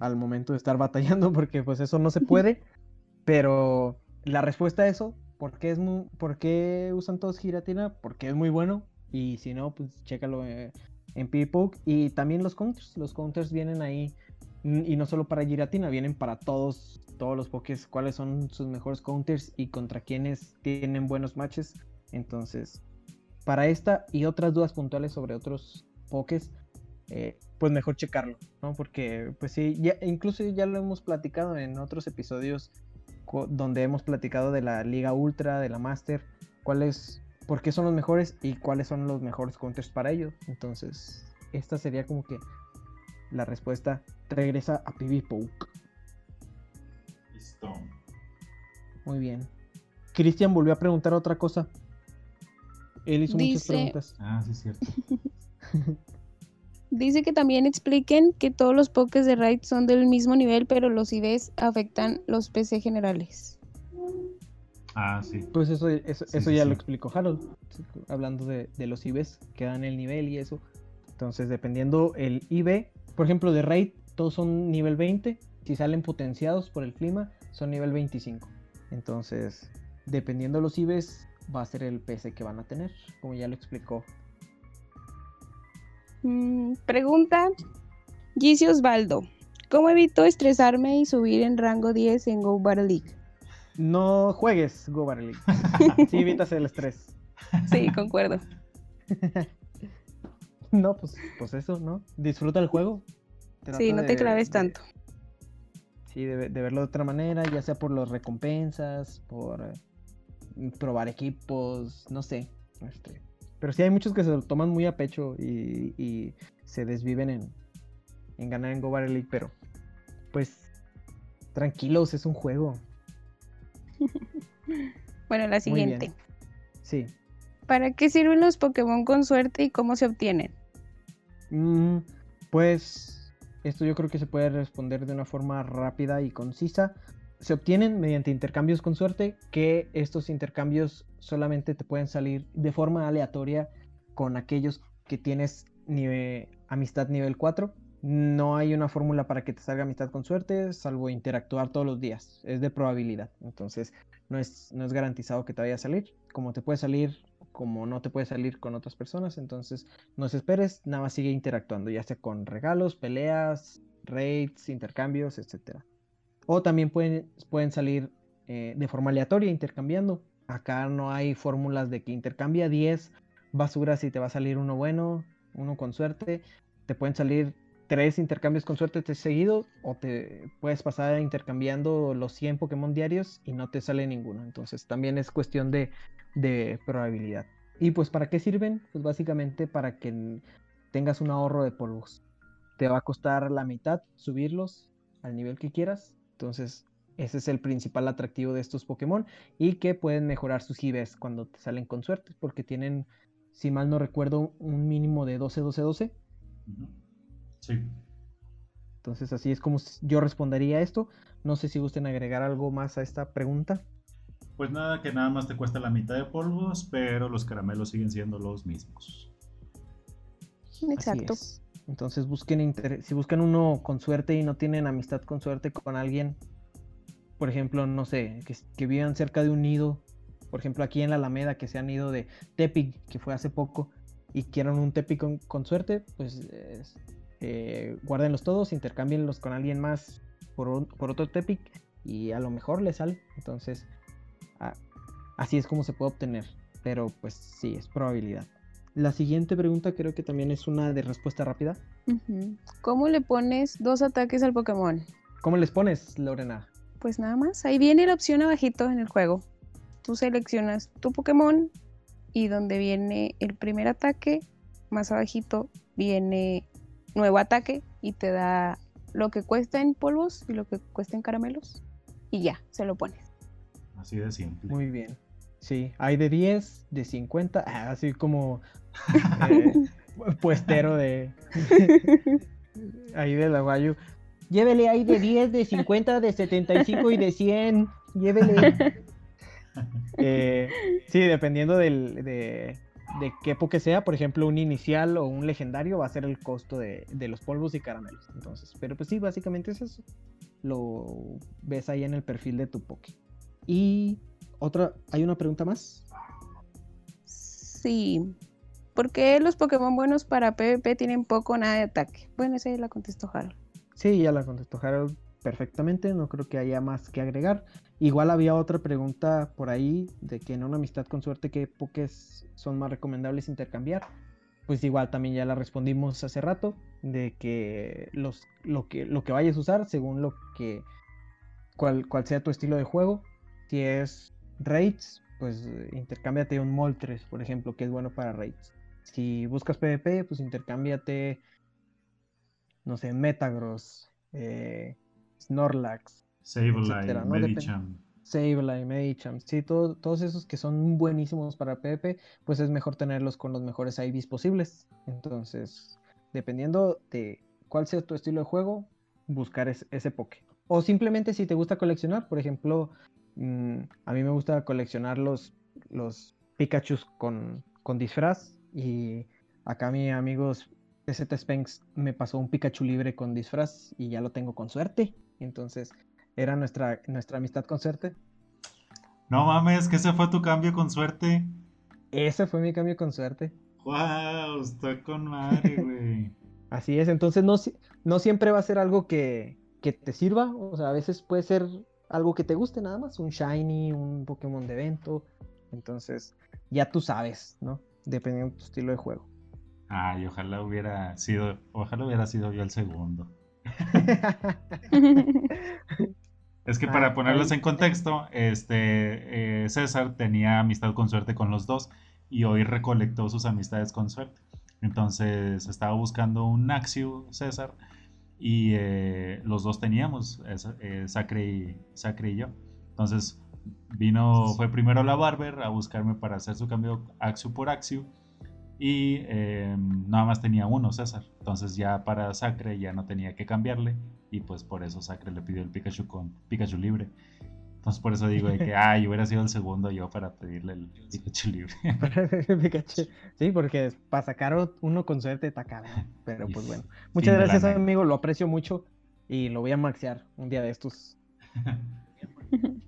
al momento de estar batallando porque pues eso no se puede, [laughs] pero la respuesta a eso, ¿por qué, es ¿por qué usan todos Giratina? Porque es muy bueno y si no, pues chécalo eh, en Pipoke y también los counters, los counters vienen ahí y no solo para Giratina, vienen para todos todos los Pokés, cuáles son sus mejores counters y contra quienes tienen buenos matches entonces, para esta y otras dudas puntuales sobre otros pokés, eh, pues mejor checarlo, ¿no? Porque, pues sí, ya, incluso ya lo hemos platicado en otros episodios donde hemos platicado de la Liga Ultra, de la Master, cuáles, por qué son los mejores y cuáles son los mejores counters para ellos. Entonces, esta sería como que la respuesta regresa a PB Poke. Listo. Muy bien. Cristian volvió a preguntar otra cosa. Él hizo muchas preguntas. Ah, sí, es cierto. [laughs] Dice que también expliquen que todos los pokés de Raid son del mismo nivel, pero los IVs afectan los PC generales. Ah, sí. Pues eso, eso, ya lo explicó Harold, hablando de, los IVs que dan el nivel y eso. Entonces, dependiendo el IV, por ejemplo, de Raid, todos son nivel 20. Si salen potenciados por el clima, son nivel 25. Entonces, dependiendo los IVs, va a ser el PC que van a tener, como ya lo explicó. Mm, pregunta Gizzy Osvaldo. ¿Cómo evito estresarme y subir en rango 10 en Go Battle League? No juegues Go League. [laughs] sí, evitas el estrés. Sí, concuerdo. [laughs] no, pues, pues eso, ¿no? Disfruta el juego. sí, no te claves tanto. Sí, de, verlo de otra manera, ya sea por las recompensas, por eh, probar equipos, no sé. Este, pero sí hay muchos que se lo toman muy a pecho y, se desviven en, en ganar en Go Battle League, pero pues tranquilos, es un juego. Bueno, la siguiente. Sí. ¿Para qué sirven los Pokémon con suerte y cómo se obtienen? Mm, pues esto yo creo que se puede responder de una forma rápida y concisa se obtienen mediante intercambios con suerte, que estos intercambios solamente te pueden salir de forma aleatoria con aquellos que tienes amistad nivel 4. No hay una fórmula para que te salga amistad con suerte, salvo interactuar todos los días. Es de probabilidad. Entonces, no es, no es garantizado que te vaya a salir. Como te puede salir, como no te puede salir con otras personas. Entonces, no se esperes, nada más sigue interactuando, ya sea con regalos, peleas, raids, intercambios, etcétera. O también pueden, pueden salir eh, de forma aleatoria, intercambiando. Acá no hay fórmulas de que intercambia 10 basuras y te va a salir uno bueno, uno con suerte. Te pueden salir tres intercambios con suerte seguido o te puedes pasar intercambiando los 100 Pokémon diarios y no te sale ninguno. Entonces también es cuestión de, de probabilidad. ¿Y pues para qué sirven? Pues básicamente para que tengas un ahorro de polvos. Te va a costar la mitad subirlos al nivel que quieras entonces, ese es el principal atractivo de estos Pokémon y que pueden mejorar sus IVs cuando te salen con suerte, porque tienen, si mal no recuerdo, un mínimo de 12-12-12. Sí. Entonces, así es como yo respondería a esto. No sé si gusten agregar algo más a esta pregunta. Pues nada, que nada más te cuesta la mitad de polvos, pero los caramelos siguen siendo los mismos. Exacto. Entonces busquen si buscan uno con suerte y no tienen amistad con suerte con alguien, por ejemplo, no sé, que, vivan cerca de un nido, por ejemplo aquí en la Alameda que se han ido de Tepic, que fue hace poco, y quieran un Tepic con, suerte, pues eh, guárdenlos todos, intercambienlos con alguien más por, otro Tepic y a lo mejor les sale. Entonces, así es como se puede obtener, pero pues sí, es probabilidad. La siguiente pregunta creo que también es una de respuesta rápida. ¿Cómo le pones dos ataques al Pokémon? ¿Cómo les pones, Lorena? Pues nada más, ahí viene la opción abajito en el juego. Tú seleccionas tu Pokémon y donde viene el primer ataque, más abajito viene nuevo ataque y te da lo que cuesta en polvos y lo que cuesta en caramelos y ya, se lo pones. Así de simple. Muy bien. Sí, hay de 10, de 50, ah, así como [laughs] eh, puestero de ahí del aguayo. Llévele ahí de 10, de 50, de 75 y de 100. Llévele. [laughs] Eh, sí, dependiendo del, de, de qué época sea, por ejemplo, un inicial o un legendario va a ser el costo de, de, los polvos y caramelos. Entonces, pero pues sí, básicamente es eso. Lo ves ahí en el perfil de tu Poké. Y otra, ¿hay una pregunta más? Sí. ¿Por qué los Pokémon buenos para PvP tienen poco o nada de ataque? Bueno, esa ya la contestó Harold. Sí, ya la contestó Harold perfectamente, no creo que haya más que agregar. Igual había otra pregunta por ahí de que en una amistad con suerte qué pokés son más recomendables intercambiar. Pues igual también ya la respondimos hace rato de que los lo que lo que vayas a usar según lo que cual, sea tu estilo de juego. Si es raids, pues intercámbiate un Moltres, por ejemplo, que es bueno para raids. Si buscas PvP, pues intercámbiate no sé, Metagross, eh, Snorlax, Sableye, ¿no? Medicham. Sableye, Medicham, sí, todos esos que son buenísimos para PP, pues es mejor tenerlos con los mejores IVs posibles. Entonces, dependiendo de cuál sea tu estilo de juego, buscar ese Poké. O simplemente si te gusta coleccionar, por ejemplo, mm, a mí me gusta coleccionar los, los Pikachu con, con disfraz y acá mi amigos Z Spanks me pasó un Pikachu libre con disfraz y ya lo tengo con suerte. Entonces, era nuestra, nuestra amistad con suerte. No mames, que ese fue tu cambio con suerte. Ese fue mi cambio con suerte. Wow, está con madre, güey. [laughs] Así es, entonces no, no siempre va a ser algo que, que te sirva. O sea, a veces puede ser algo que te guste nada más, un shiny, un Pokémon de evento. Entonces, ya tú sabes, ¿no? Dependiendo de tu estilo de juego. Ay, ojalá hubiera sido, ojalá hubiera sido yo el segundo. es que para ponerlos en contexto, este eh, César tenía amistad con suerte con los dos y hoy recolectó sus amistades con suerte. Entonces estaba buscando un Naxiu César y eh, los dos teníamos, eh, Sacre, y, Sacre y yo. Entonces vino, fue primero la Barber a buscarme para hacer su cambio Axiu por Axiu y eh, nada más tenía uno, César. Entonces ya para Sacre ya no tenía que cambiarle y pues por eso Sacre le pidió el Pikachu con Pikachu libre. Entonces por eso digo de que, [laughs] ay, hubiera sido el segundo yo para pedirle el Pikachu libre. [laughs] Sí, porque para sacar uno con suerte está caro. Pero pues bueno. Muchas gracias, amigo. Lo aprecio mucho y lo voy a maxear un día de estos. [laughs]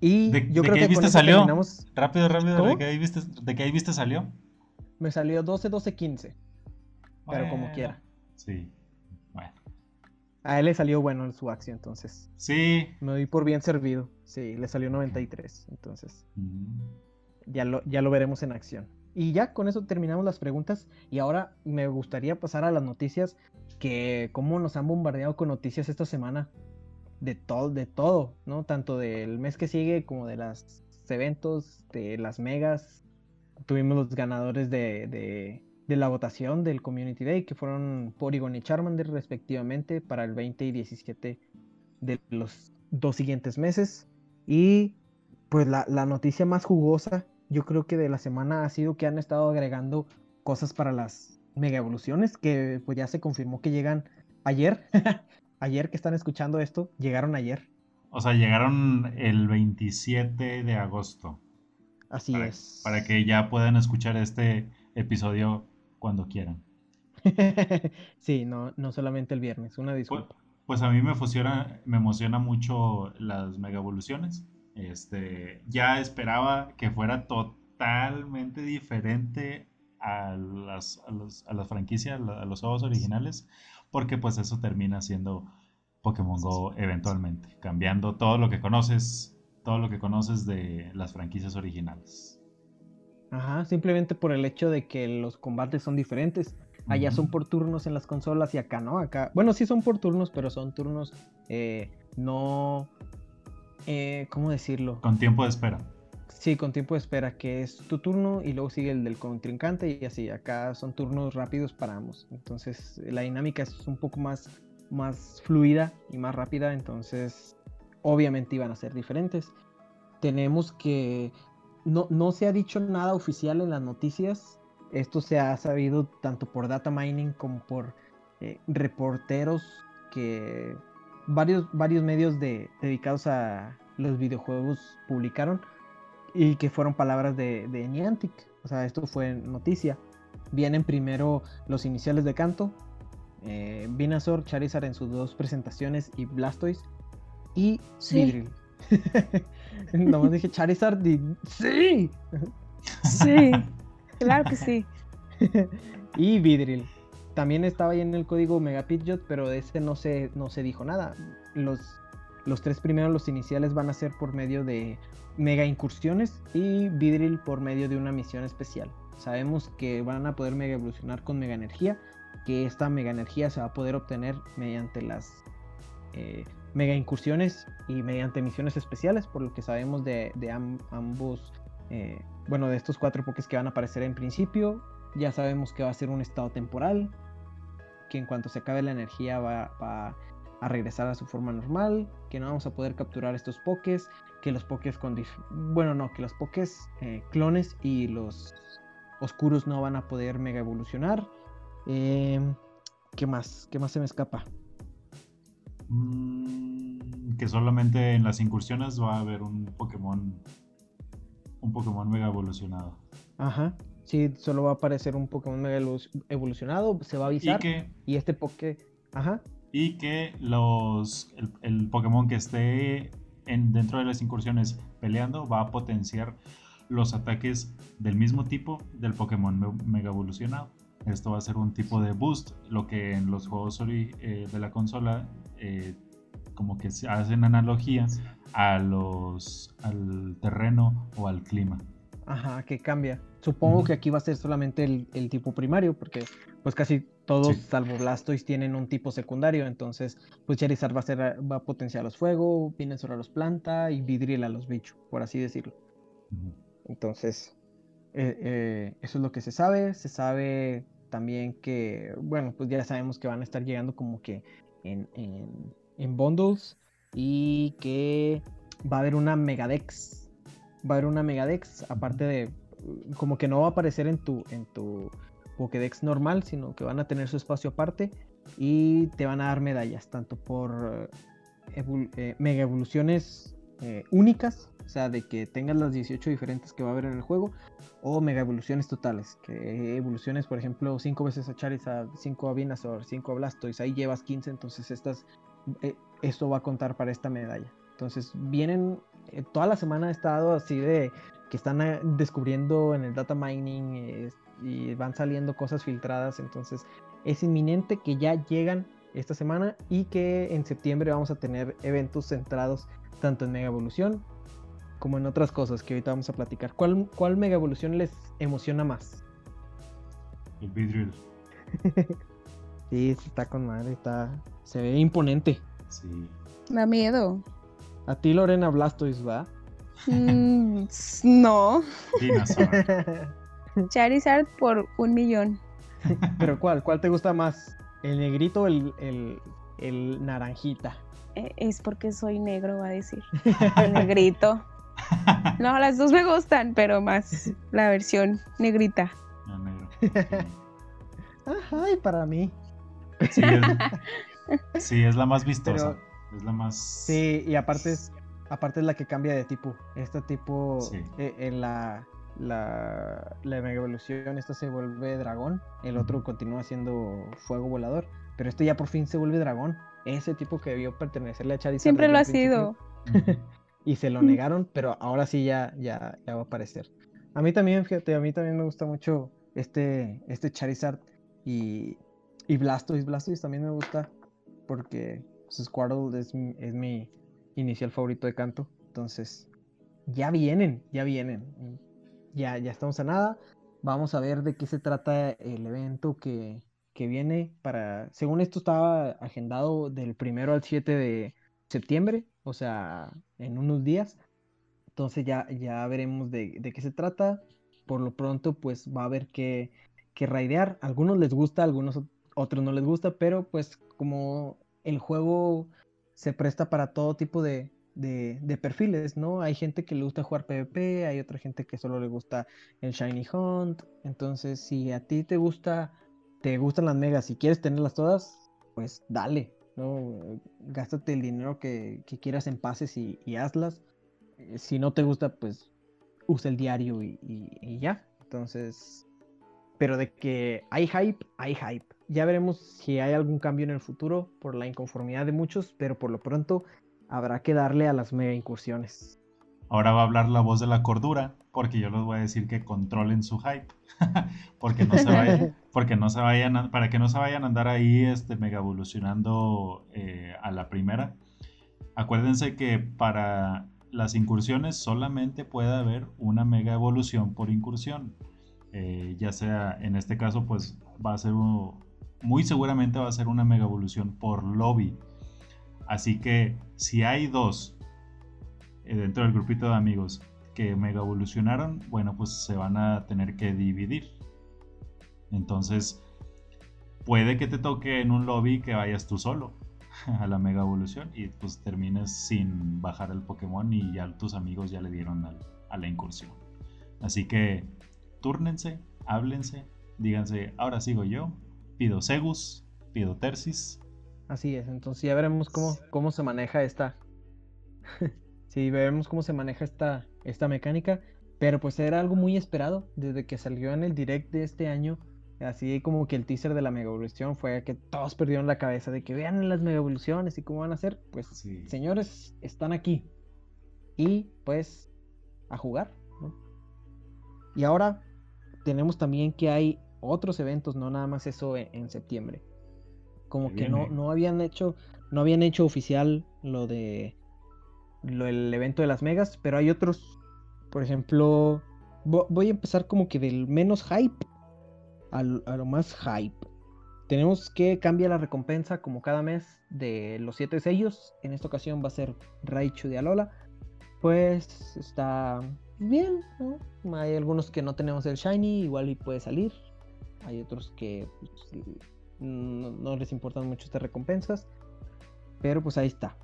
Y yo creo que, ahí viste salió. Rápido, rápido. ¿De que ahí viste, de que ahí viste salió. Me salió 12, 12, 15. Pero como quiera. Sí. Bueno. A él le salió bueno en su acción, entonces. Sí. Me doy por bien servido. Sí, le salió 93. Entonces. Mm. Ya, lo, ya lo veremos en acción. Y ya con eso terminamos las preguntas. Y ahora me gustaría pasar a las noticias. Que cómo nos han bombardeado con noticias esta semana. De todo, de todo, ¿no? Tanto del mes que sigue como de los eventos, de las megas, tuvimos los ganadores de, la votación del Community Day, que fueron Porygon y Charmander respectivamente para el 20 y 17 de los dos siguientes meses. Y pues la, noticia más jugosa, yo creo que de la semana ha sido que han estado agregando cosas para las mega evoluciones, que pues ya se confirmó que llegan ayer. [laughs] ayer que están escuchando esto, llegaron ayer. O sea, llegaron el 27 de agosto. Así es. Para que ya puedan escuchar este episodio cuando quieran. [laughs] sí, no, no solamente el viernes, una disculpa. Pues, pues, a mí me funciona, me emociona mucho las mega evoluciones. Este, ya esperaba que fuera totalmente diferente a las, a, las franquicias, a los juegos originales, porque pues eso termina siendo Pokémon Go eventualmente, cambiando todo lo que conoces todo lo que conoces de las franquicias originales. Ajá, simplemente por el hecho de que los combates son diferentes. Allá son por turnos en las consolas y acá no, acá. Bueno, sí son por turnos, pero son turnos eh, no. Eh, ¿Cómo decirlo? Con tiempo de espera. Sí, con tiempo de espera, que es tu turno y luego sigue el del contrincante y así. Acá son turnos rápidos para ambos. Entonces la dinámica es un poco más, más fluida y más rápida. Entonces, obviamente iban a ser diferentes. Tenemos que. No, no se ha dicho nada oficial en las noticias esto se ha sabido tanto por data mining como por eh, reporteros que varios, varios medios dedicados a los videojuegos publicaron y que fueron palabras de, Niantic. O sea, esto fue noticia. Vienen primero los iniciales de canto. Eh, Venusaur, Charizard en sus dos presentaciones y Blastoise. Y sí. [laughs] Nomás dije Charizard y... ¡Sí! Sí. Claro que sí. [laughs] y Vidril. También estaba ahí en el código Megapidgeot, pero de ese no se, no se dijo nada. Los, los tres primeros, los iniciales, van a ser por medio de mega incursiones y Vidril por medio de una misión especial. Sabemos que van a poder mega evolucionar con mega energía, que esta mega energía se va a poder obtener mediante las eh, mega incursiones y mediante misiones especiales, por lo que sabemos de, ambos eh, bueno, de estos cuatro Pokés que van a aparecer en principio, ya sabemos que va a ser un estado temporal, que en cuanto se acabe la energía va, a regresar a su forma normal, que no vamos a poder capturar estos Pokés, que los Pokés con... Bueno, no, que los Pokés eh, clones y los oscuros no van a poder mega evolucionar. Em, ¿Qué más? ¿Qué más se me escapa? Mm, que solamente en las incursiones va a haber un Pokémon un Pokémon mega evolucionado. Ajá. Sí, solo va a aparecer un Pokémon mega evolucionado, se va a avisar. Y, que, y este Poké. Ajá. Y que los el, Pokémon que esté en, dentro de las incursiones peleando va a potenciar los ataques del mismo tipo del Pokémon mega evolucionado. Esto va a ser un tipo de boost, lo que en los juegos eh, de la consola eh, como que se hacen analogías a los, al terreno o al clima. Ajá, que cambia. Supongo que aquí va a ser solamente el, tipo primario, porque pues casi todos, salvo Blastoise, tienen un tipo secundario. Entonces, pues Charizard va a, ser, va a potenciar los fuego, a los planta y Vidril a los bichos, por así decirlo. Entonces, eh, eh, eso es lo que se sabe. Se sabe también que, bueno, pues ya sabemos que van a estar llegando como que en, en, en bundles y que va a haber una Megadex. Va a haber una Megadex, aparte de. Como que no va a aparecer en tu, en tu Pokédex normal, sino que van a tener su espacio aparte y te van a dar medallas, tanto por eh, eh, mega evoluciones eh, únicas, o sea, de que tengas las 18 diferentes que va a haber en el juego, o mega evoluciones totales, que evoluciones, por ejemplo, 5 veces a Charizard, 5 a Venusaur, 5 a Blastoise, ahí llevas 15, entonces estas eh, esto va a contar para esta medalla. Entonces vienen, eh, toda la semana ha estado así de que están eh, descubriendo en el data mining y van saliendo cosas filtradas. Entonces es inminente que ya llegan esta semana y que en septiembre vamos a tener eventos centrados tanto en Mega Evolución como en otras cosas que ahorita vamos a platicar. ¿Cuál, cuál Mega Evolución les emociona más? El Vidril. [laughs] sí, está con madre, está, se ve imponente. Sí. Da miedo. A ti, Lorena Blastoise, ¿va? Mm, no. [laughs] Charizard por un millón. [laughs] ¿Pero cuál? ¿Cuál te gusta más? ¿El negrito o el, el, naranjita? Eh, es porque soy negro, va a decir. El negrito. [laughs] No, las dos me gustan, pero más la versión negrita. Negro. [laughs] Ajá, y para mí. Sí, [laughs] Sí, es la más vistosa. es la más. Sí, y aparte es, aparte es la que cambia de tipo. Este tipo eh, en la, la, la mega evolución, esta se vuelve dragón. El otro continúa siendo fuego volador. Pero este ya por fin se vuelve dragón. Ese tipo que debió pertenecerle a Charizard. Siempre lo ha sido. Y se lo negaron, pero ahora sí ya, ya, ya va a aparecer. A mí también, fíjate, a mí también me gusta mucho este, este Charizard y, y Blastoise. Blastoise también me gusta porque Squirtle es, es mi inicial favorito de canto. Entonces, ya vienen, ya vienen. Ya, ya estamos a nada. Vamos a ver de qué se trata el evento que, que viene para, según esto estaba agendado del primero al 7 de septiembre, o sea, en unos días. Entonces ya, ya veremos de, qué se trata. Por lo pronto, pues va a haber que, que raidear. algunos les gusta, algunos otros no les gusta, pero pues como el juego se presta para todo tipo de, de, perfiles, ¿no? Hay gente que le gusta jugar PvP, hay otra gente que solo le gusta el Shiny Hunt. Entonces, si a ti te gusta, te gustan las megas y quieres tenerlas todas, pues dale, ¿no? Gástate el dinero que, quieras en pases y, hazlas. Eh, si no te gusta, pues usa el diario y, y ya. Entonces, pero de que hay hype, hay hype. Ya veremos si hay algún cambio en el futuro por la inconformidad de muchos, pero por lo pronto habrá que darle a las mega incursiones. Ahora va a hablar la voz de la cordura, porque yo les voy a decir que controlen su hype, [laughs] porque no se [laughs] vayan, porque no se vayan, para que no se vayan a andar ahí, este, mega evolucionando eh, a la primera. Acuérdense que para las incursiones solamente puede haber una mega evolución por incursión. Eh, ya sea, en este caso, pues va a ser, muy seguramente va a ser una mega evolución por lobby. Así que si hay dos dentro del grupito de amigos que mega evolucionaron, bueno, pues se van a tener que dividir. Entonces, puede que te toque en un lobby que vayas tú solo [laughs] a la mega evolución y pues termines sin bajar el Pokémon y ya tus amigos ya le dieron a la incursión. Así que, túrnense, háblense, díganse, ahora sigo yo, pido Segus, pido Tersis, Así es, entonces ya veremos cómo, cómo se maneja esta. Sí, veremos cómo se maneja esta, esta mecánica. Pero pues era algo muy esperado desde que salió en el direct de este año. Así como que el teaser de la Mega Evolución fue que todos perdieron la cabeza de que vean las Mega Evoluciones y cómo van a ser. Pues señores, están aquí. Y pues a jugar. Y ahora tenemos también que hay otros eventos, no nada más eso en septiembre como que no, no habían hecho, no habían hecho oficial lo de lo, el evento de las megas, pero hay otros, por ejemplo, voy a empezar como que del menos hype a lo más hype. Tenemos que cambiar la recompensa como cada mes de los siete sellos. En esta ocasión va a ser Raichu de Alola. Pues está bien, Hay algunos que no tenemos el Shiny, igual y puede salir. Hay otros que pues, no, les importan mucho estas recompensas. Pero pues ahí está.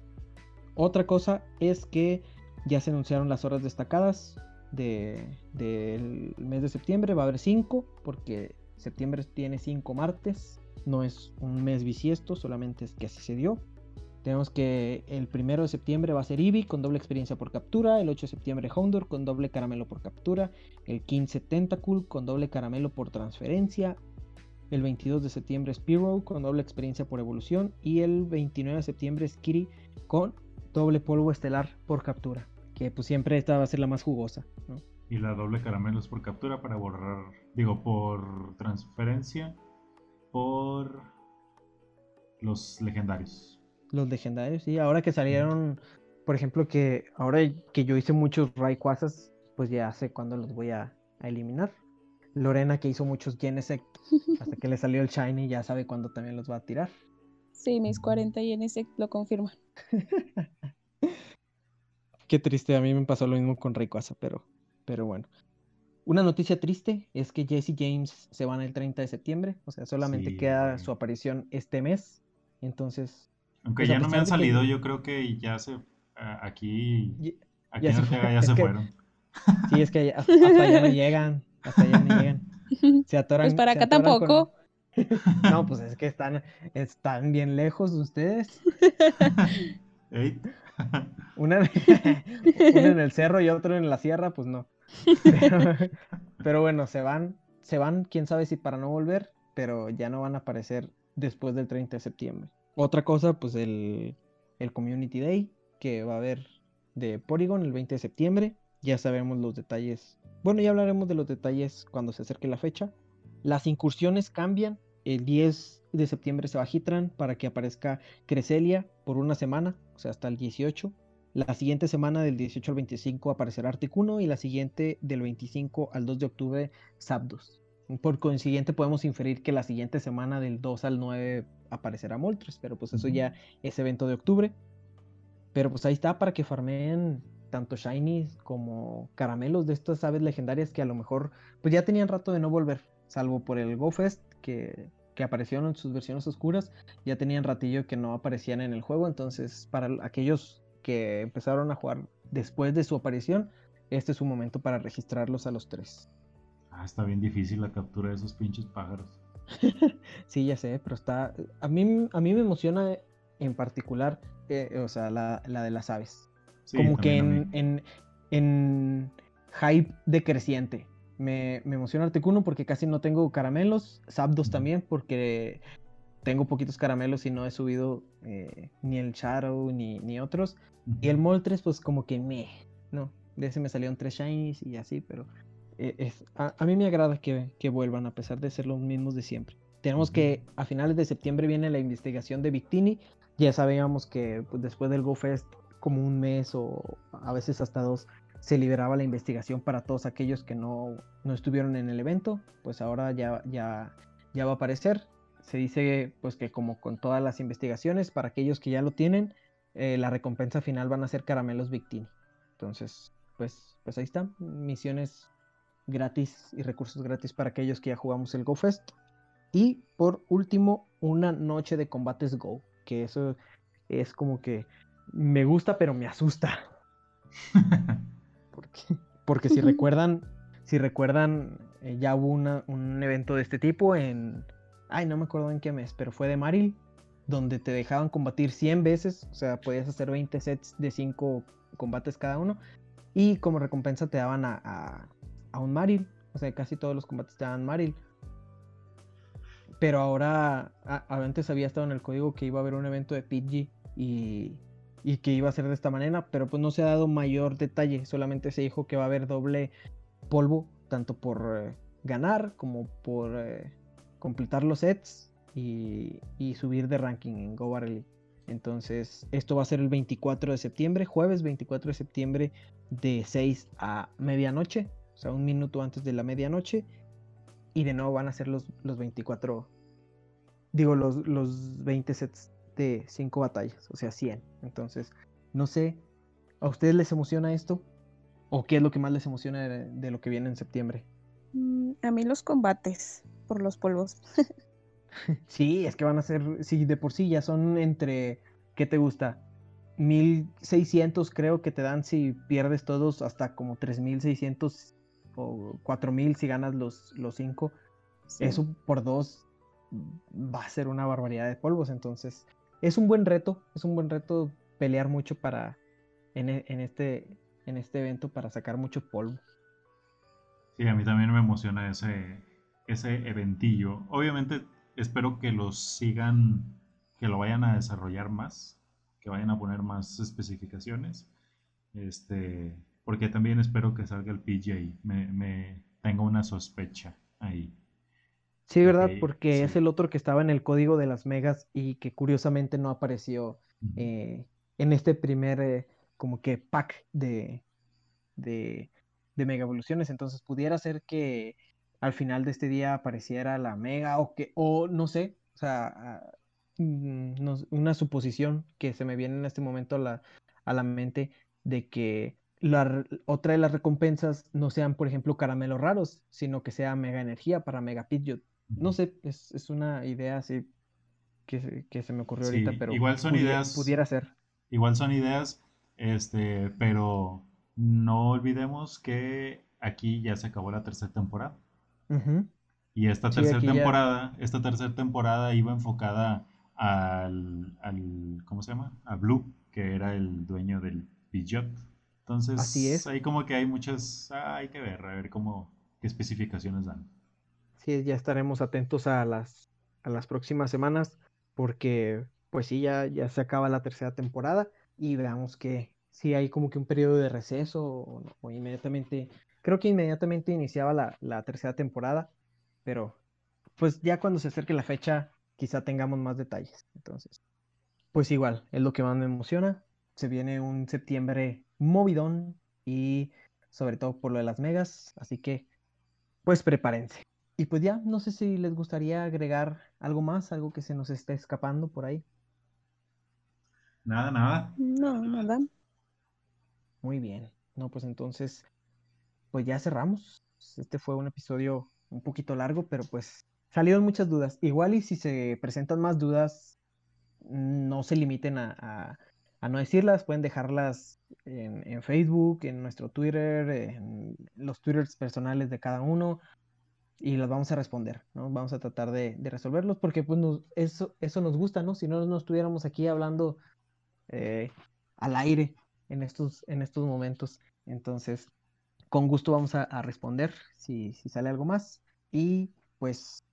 Otra cosa es que ya se anunciaron las horas destacadas del mes de septiembre. Va a haber 5 porque septiembre tiene 5 martes. No es un mes bisiesto, solamente es que así se dio. Tenemos que el primero de septiembre va a ser Eevee con doble experiencia por captura. El 8 de septiembre Houndour con doble caramelo por captura. El 15 Tentacool con doble caramelo por transferencia. El 22 de septiembre Spearow con doble experiencia por evolución. Y el 29 de septiembre es Kiri con doble polvo estelar por captura. Que pues siempre esta va a ser la más jugosa. Y la doble caramelos por captura para borrar, digo, por transferencia, por los legendarios. Los legendarios, sí. Ahora que salieron, por ejemplo, que ahora que yo hice muchos Rayquazas, pues ya sé cuándo los voy a, a eliminar. Lorena, que hizo muchos Genesect hasta que le salió el Shiny, ya sabe cuándo también los va a tirar. Sí, mis 40 Genesect lo confirman. [laughs] Qué triste, a mí me pasó lo mismo con Rayquaza, pero, pero bueno. Una noticia triste es que Jesse James se van el 30 de septiembre, o sea, solamente queda su aparición este mes. Entonces. Aunque pues, ya no me han salido, yo creo que ya se. aquí. Aquí ya, se, ya se fueron. Sí, es que hasta, hasta ya no llegan. Hasta allá no llegan. [laughs] Se atoran. Pues para acá tampoco. [laughs] No, pues es [laughs] que están, están bien lejos de ustedes. [laughs] Una... en el cerro y otro en la sierra, pues no. Pero... bueno, se van, se van, quién sabe si para no volver, pero ya no van a aparecer después del 30 de septiembre. Otra cosa, pues el, el Community Day que va a haber de Porygon el 20 de septiembre. Ya sabemos los detalles bueno, ya hablaremos de los detalles cuando se acerque la fecha. Las incursiones cambian. El 10 de septiembre se Hitran para que aparezca Creselia por una semana, o sea, hasta el 18. La siguiente semana, del 18 al 25, aparecerá Articuno y la siguiente, del 25 al 2 de octubre, Zapdos. Por consiguiente, podemos inferir que la siguiente semana del 2 al 9 aparecerá Moltres, pero pues eso ya es evento de octubre. Pero pues ahí está para que farmeen tanto shinies como caramelos de estas aves legendarias que a lo mejor pues ya tenían rato de no volver, salvo por el GoFest que, que aparecieron en sus versiones oscuras, ya tenían ratillo que no aparecían en el juego, entonces para aquellos que empezaron a jugar después de su aparición, este es su momento para registrarlos a los tres. Ah, está bien difícil la captura de esos pinches pájaros. [laughs] sí, ya sé, pero está. A mí, a mí me emociona en particular, eh, o sea, la, de las aves. Como que en, en, hype decreciente. Me, me emociona Articuno porque casi no tengo caramelos. Zapdos también porque tengo poquitos caramelos y no he subido eh, ni el Shadow ni, ni otros. Y el Moltres, pues como que me. No, de ese me salieron tres shinies y así, pero eh, es, a, mí me agrada que, vuelvan a pesar de ser los mismos de siempre. Tenemos que a finales de septiembre viene la investigación de Victini. Ya sabíamos que pues, después del GoFest, como un mes o a veces hasta dos, se liberaba la investigación para todos aquellos que no, no estuvieron en el evento. Pues ahora ya, ya, ya va a aparecer. Se dice pues que como con todas las investigaciones, para aquellos que ya lo tienen, eh, la recompensa final van a ser caramelos Victini. Entonces, pues, pues ahí están, misiones gratis y recursos gratis para aquellos que ya jugamos el GoFest. Y por último, una noche de combates Go, que eso es como que me gusta pero me asusta. [laughs] porque, si recuerdan, si recuerdan, eh, ya hubo un evento de este tipo en, ay, no me acuerdo en qué mes, pero fue de Maril, donde te dejaban combatir 100 veces, o sea, podías hacer 20 sets de 5 combates cada uno, y como recompensa te daban a a un Maril. O sea, casi todos los combates te dan Maril. Pero ahora, antes había estado en el código que iba a haber un evento de PG y, y, que iba a ser de esta manera, pero pues no se ha dado mayor detalle, solamente se dijo que va a haber doble polvo, tanto por eh, ganar como por eh, completar los sets y, subir de ranking en Go Barley. Entonces, esto va a ser el 24 de septiembre, jueves 24 de septiembre de 6 a medianoche o sea, un minuto antes de la medianoche. Y de nuevo van a ser los, los 24, digo, los, los 20 sets de 5 batallas, o sea, 100. Entonces, no sé, ¿a ustedes les emociona esto? ¿O qué es lo que más les emociona de, lo que viene en septiembre? Mm, a mí los combates por los polvos. [laughs] [laughs] sí, es que van a ser, sí, de por sí ya son entre, ¿qué te gusta? 1600 creo que te dan si pierdes todos hasta como 3600 o 4000 si ganas los 5. Eso por dos va a ser una barbaridad de polvos. Entonces, es un buen reto. Es un buen reto pelear mucho para en, e, este, en este evento para sacar mucho polvo. Sí, a mí también me emociona ese, ese eventillo. Obviamente espero que los sigan, que lo vayan a desarrollar más, que vayan a poner más especificaciones. Este, porque también espero que salga el PJ. Me, me tengo una sospecha ahí. Sí, ¿verdad? Porque es el otro que estaba en el código de las megas y que curiosamente no apareció eh, en este primer eh, como que pack de, de, de mega evoluciones. Entonces pudiera ser que al final de este día apareciera la mega o que, o no sé, o sea, mm, una suposición que se me viene en este momento a la, a la mente de que la, otra de las recompensas no sean, por ejemplo, caramelos raros, sino que sea mega energía para Mega Pidgeot. No sé, es, una idea así que, se me ocurrió ahorita, pero igual son ideas, pudiera ser. Igual son ideas, este, pero no olvidemos que aquí ya se acabó la tercera temporada. Y esta tercera temporada, esta tercera temporada iba enfocada al, al, ¿cómo se llama? A Blue, que era el dueño del Pidgeot. Entonces, Así es. ahí como que hay muchas, ah, hay que ver, a ver cómo, qué especificaciones dan. Sí, ya estaremos atentos a las, a las próximas semanas, porque pues sí, ya, ya se acaba la tercera temporada y veamos que si hay como que un periodo de receso o, inmediatamente, creo que inmediatamente iniciaba la, la tercera temporada, pero pues ya cuando se acerque la fecha quizá tengamos más detalles. Entonces, pues igual, es lo que más me emociona. Se viene un septiembre movidón y sobre todo por lo de las megas. Así que, pues prepárense. Y pues ya, no sé si les gustaría agregar algo más, algo que se nos esté escapando por ahí. Nada, nada. No, nada. Muy bien. No, pues entonces, pues ya cerramos. Este fue un episodio un poquito largo, pero pues salieron muchas dudas. Igual y si se presentan más dudas, no se limiten a, no decirlas, pueden dejarlas en, Facebook, en nuestro Twitter, en los Twitters personales de cada uno y las vamos a responder, ¿no? Vamos a tratar de, resolverlos porque pues eso, eso nos gusta, ¿no? Si no, no estuviéramos aquí hablando eh, al aire en estos, en estos momentos. Entonces, con gusto vamos a, responder si, si, sale algo más. Y pues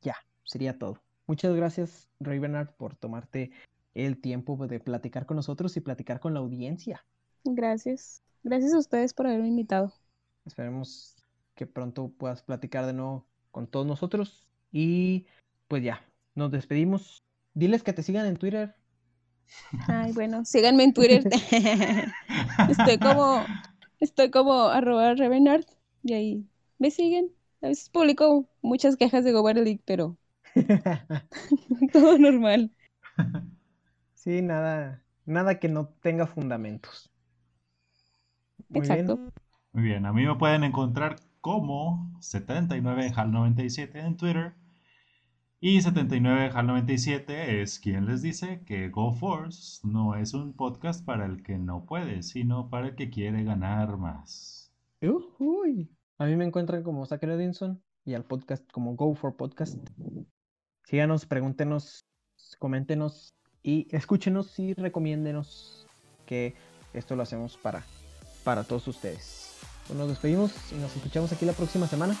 ya, sería todo. Muchas gracias, Ravenard, por tomarte el tiempo de platicar con nosotros y platicar con la audiencia. Gracias. Gracias a ustedes por haberme invitado. Esperemos que pronto puedas platicar de nuevo con todos nosotros. Y pues ya, nos despedimos. Diles que te sigan en Twitter. Ay, bueno, síganme en Twitter. [laughs] estoy como, estoy como arroba Revenard y ahí me siguen. A veces publico muchas quejas de Gober League, pero [laughs] todo normal. Sí, nada, nada que no tenga fundamentos. Exacto. Muy bien, a mí me pueden encontrar como 79HAL97 en Twitter. Y 79HAL97 es quien les dice que GoForce no es un podcast para el que no puede, sino para el que quiere ganar más. A mí me encuentran como Zachary Edinson y al podcast como Go for Podcast. Síganos, pregúntenos, coméntenos y escúchenos y recomiéndenos que esto lo hacemos para, para todos ustedes. Pues nos despedimos y nos escuchamos aquí la próxima semana.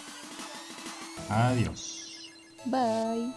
Adiós. Bye.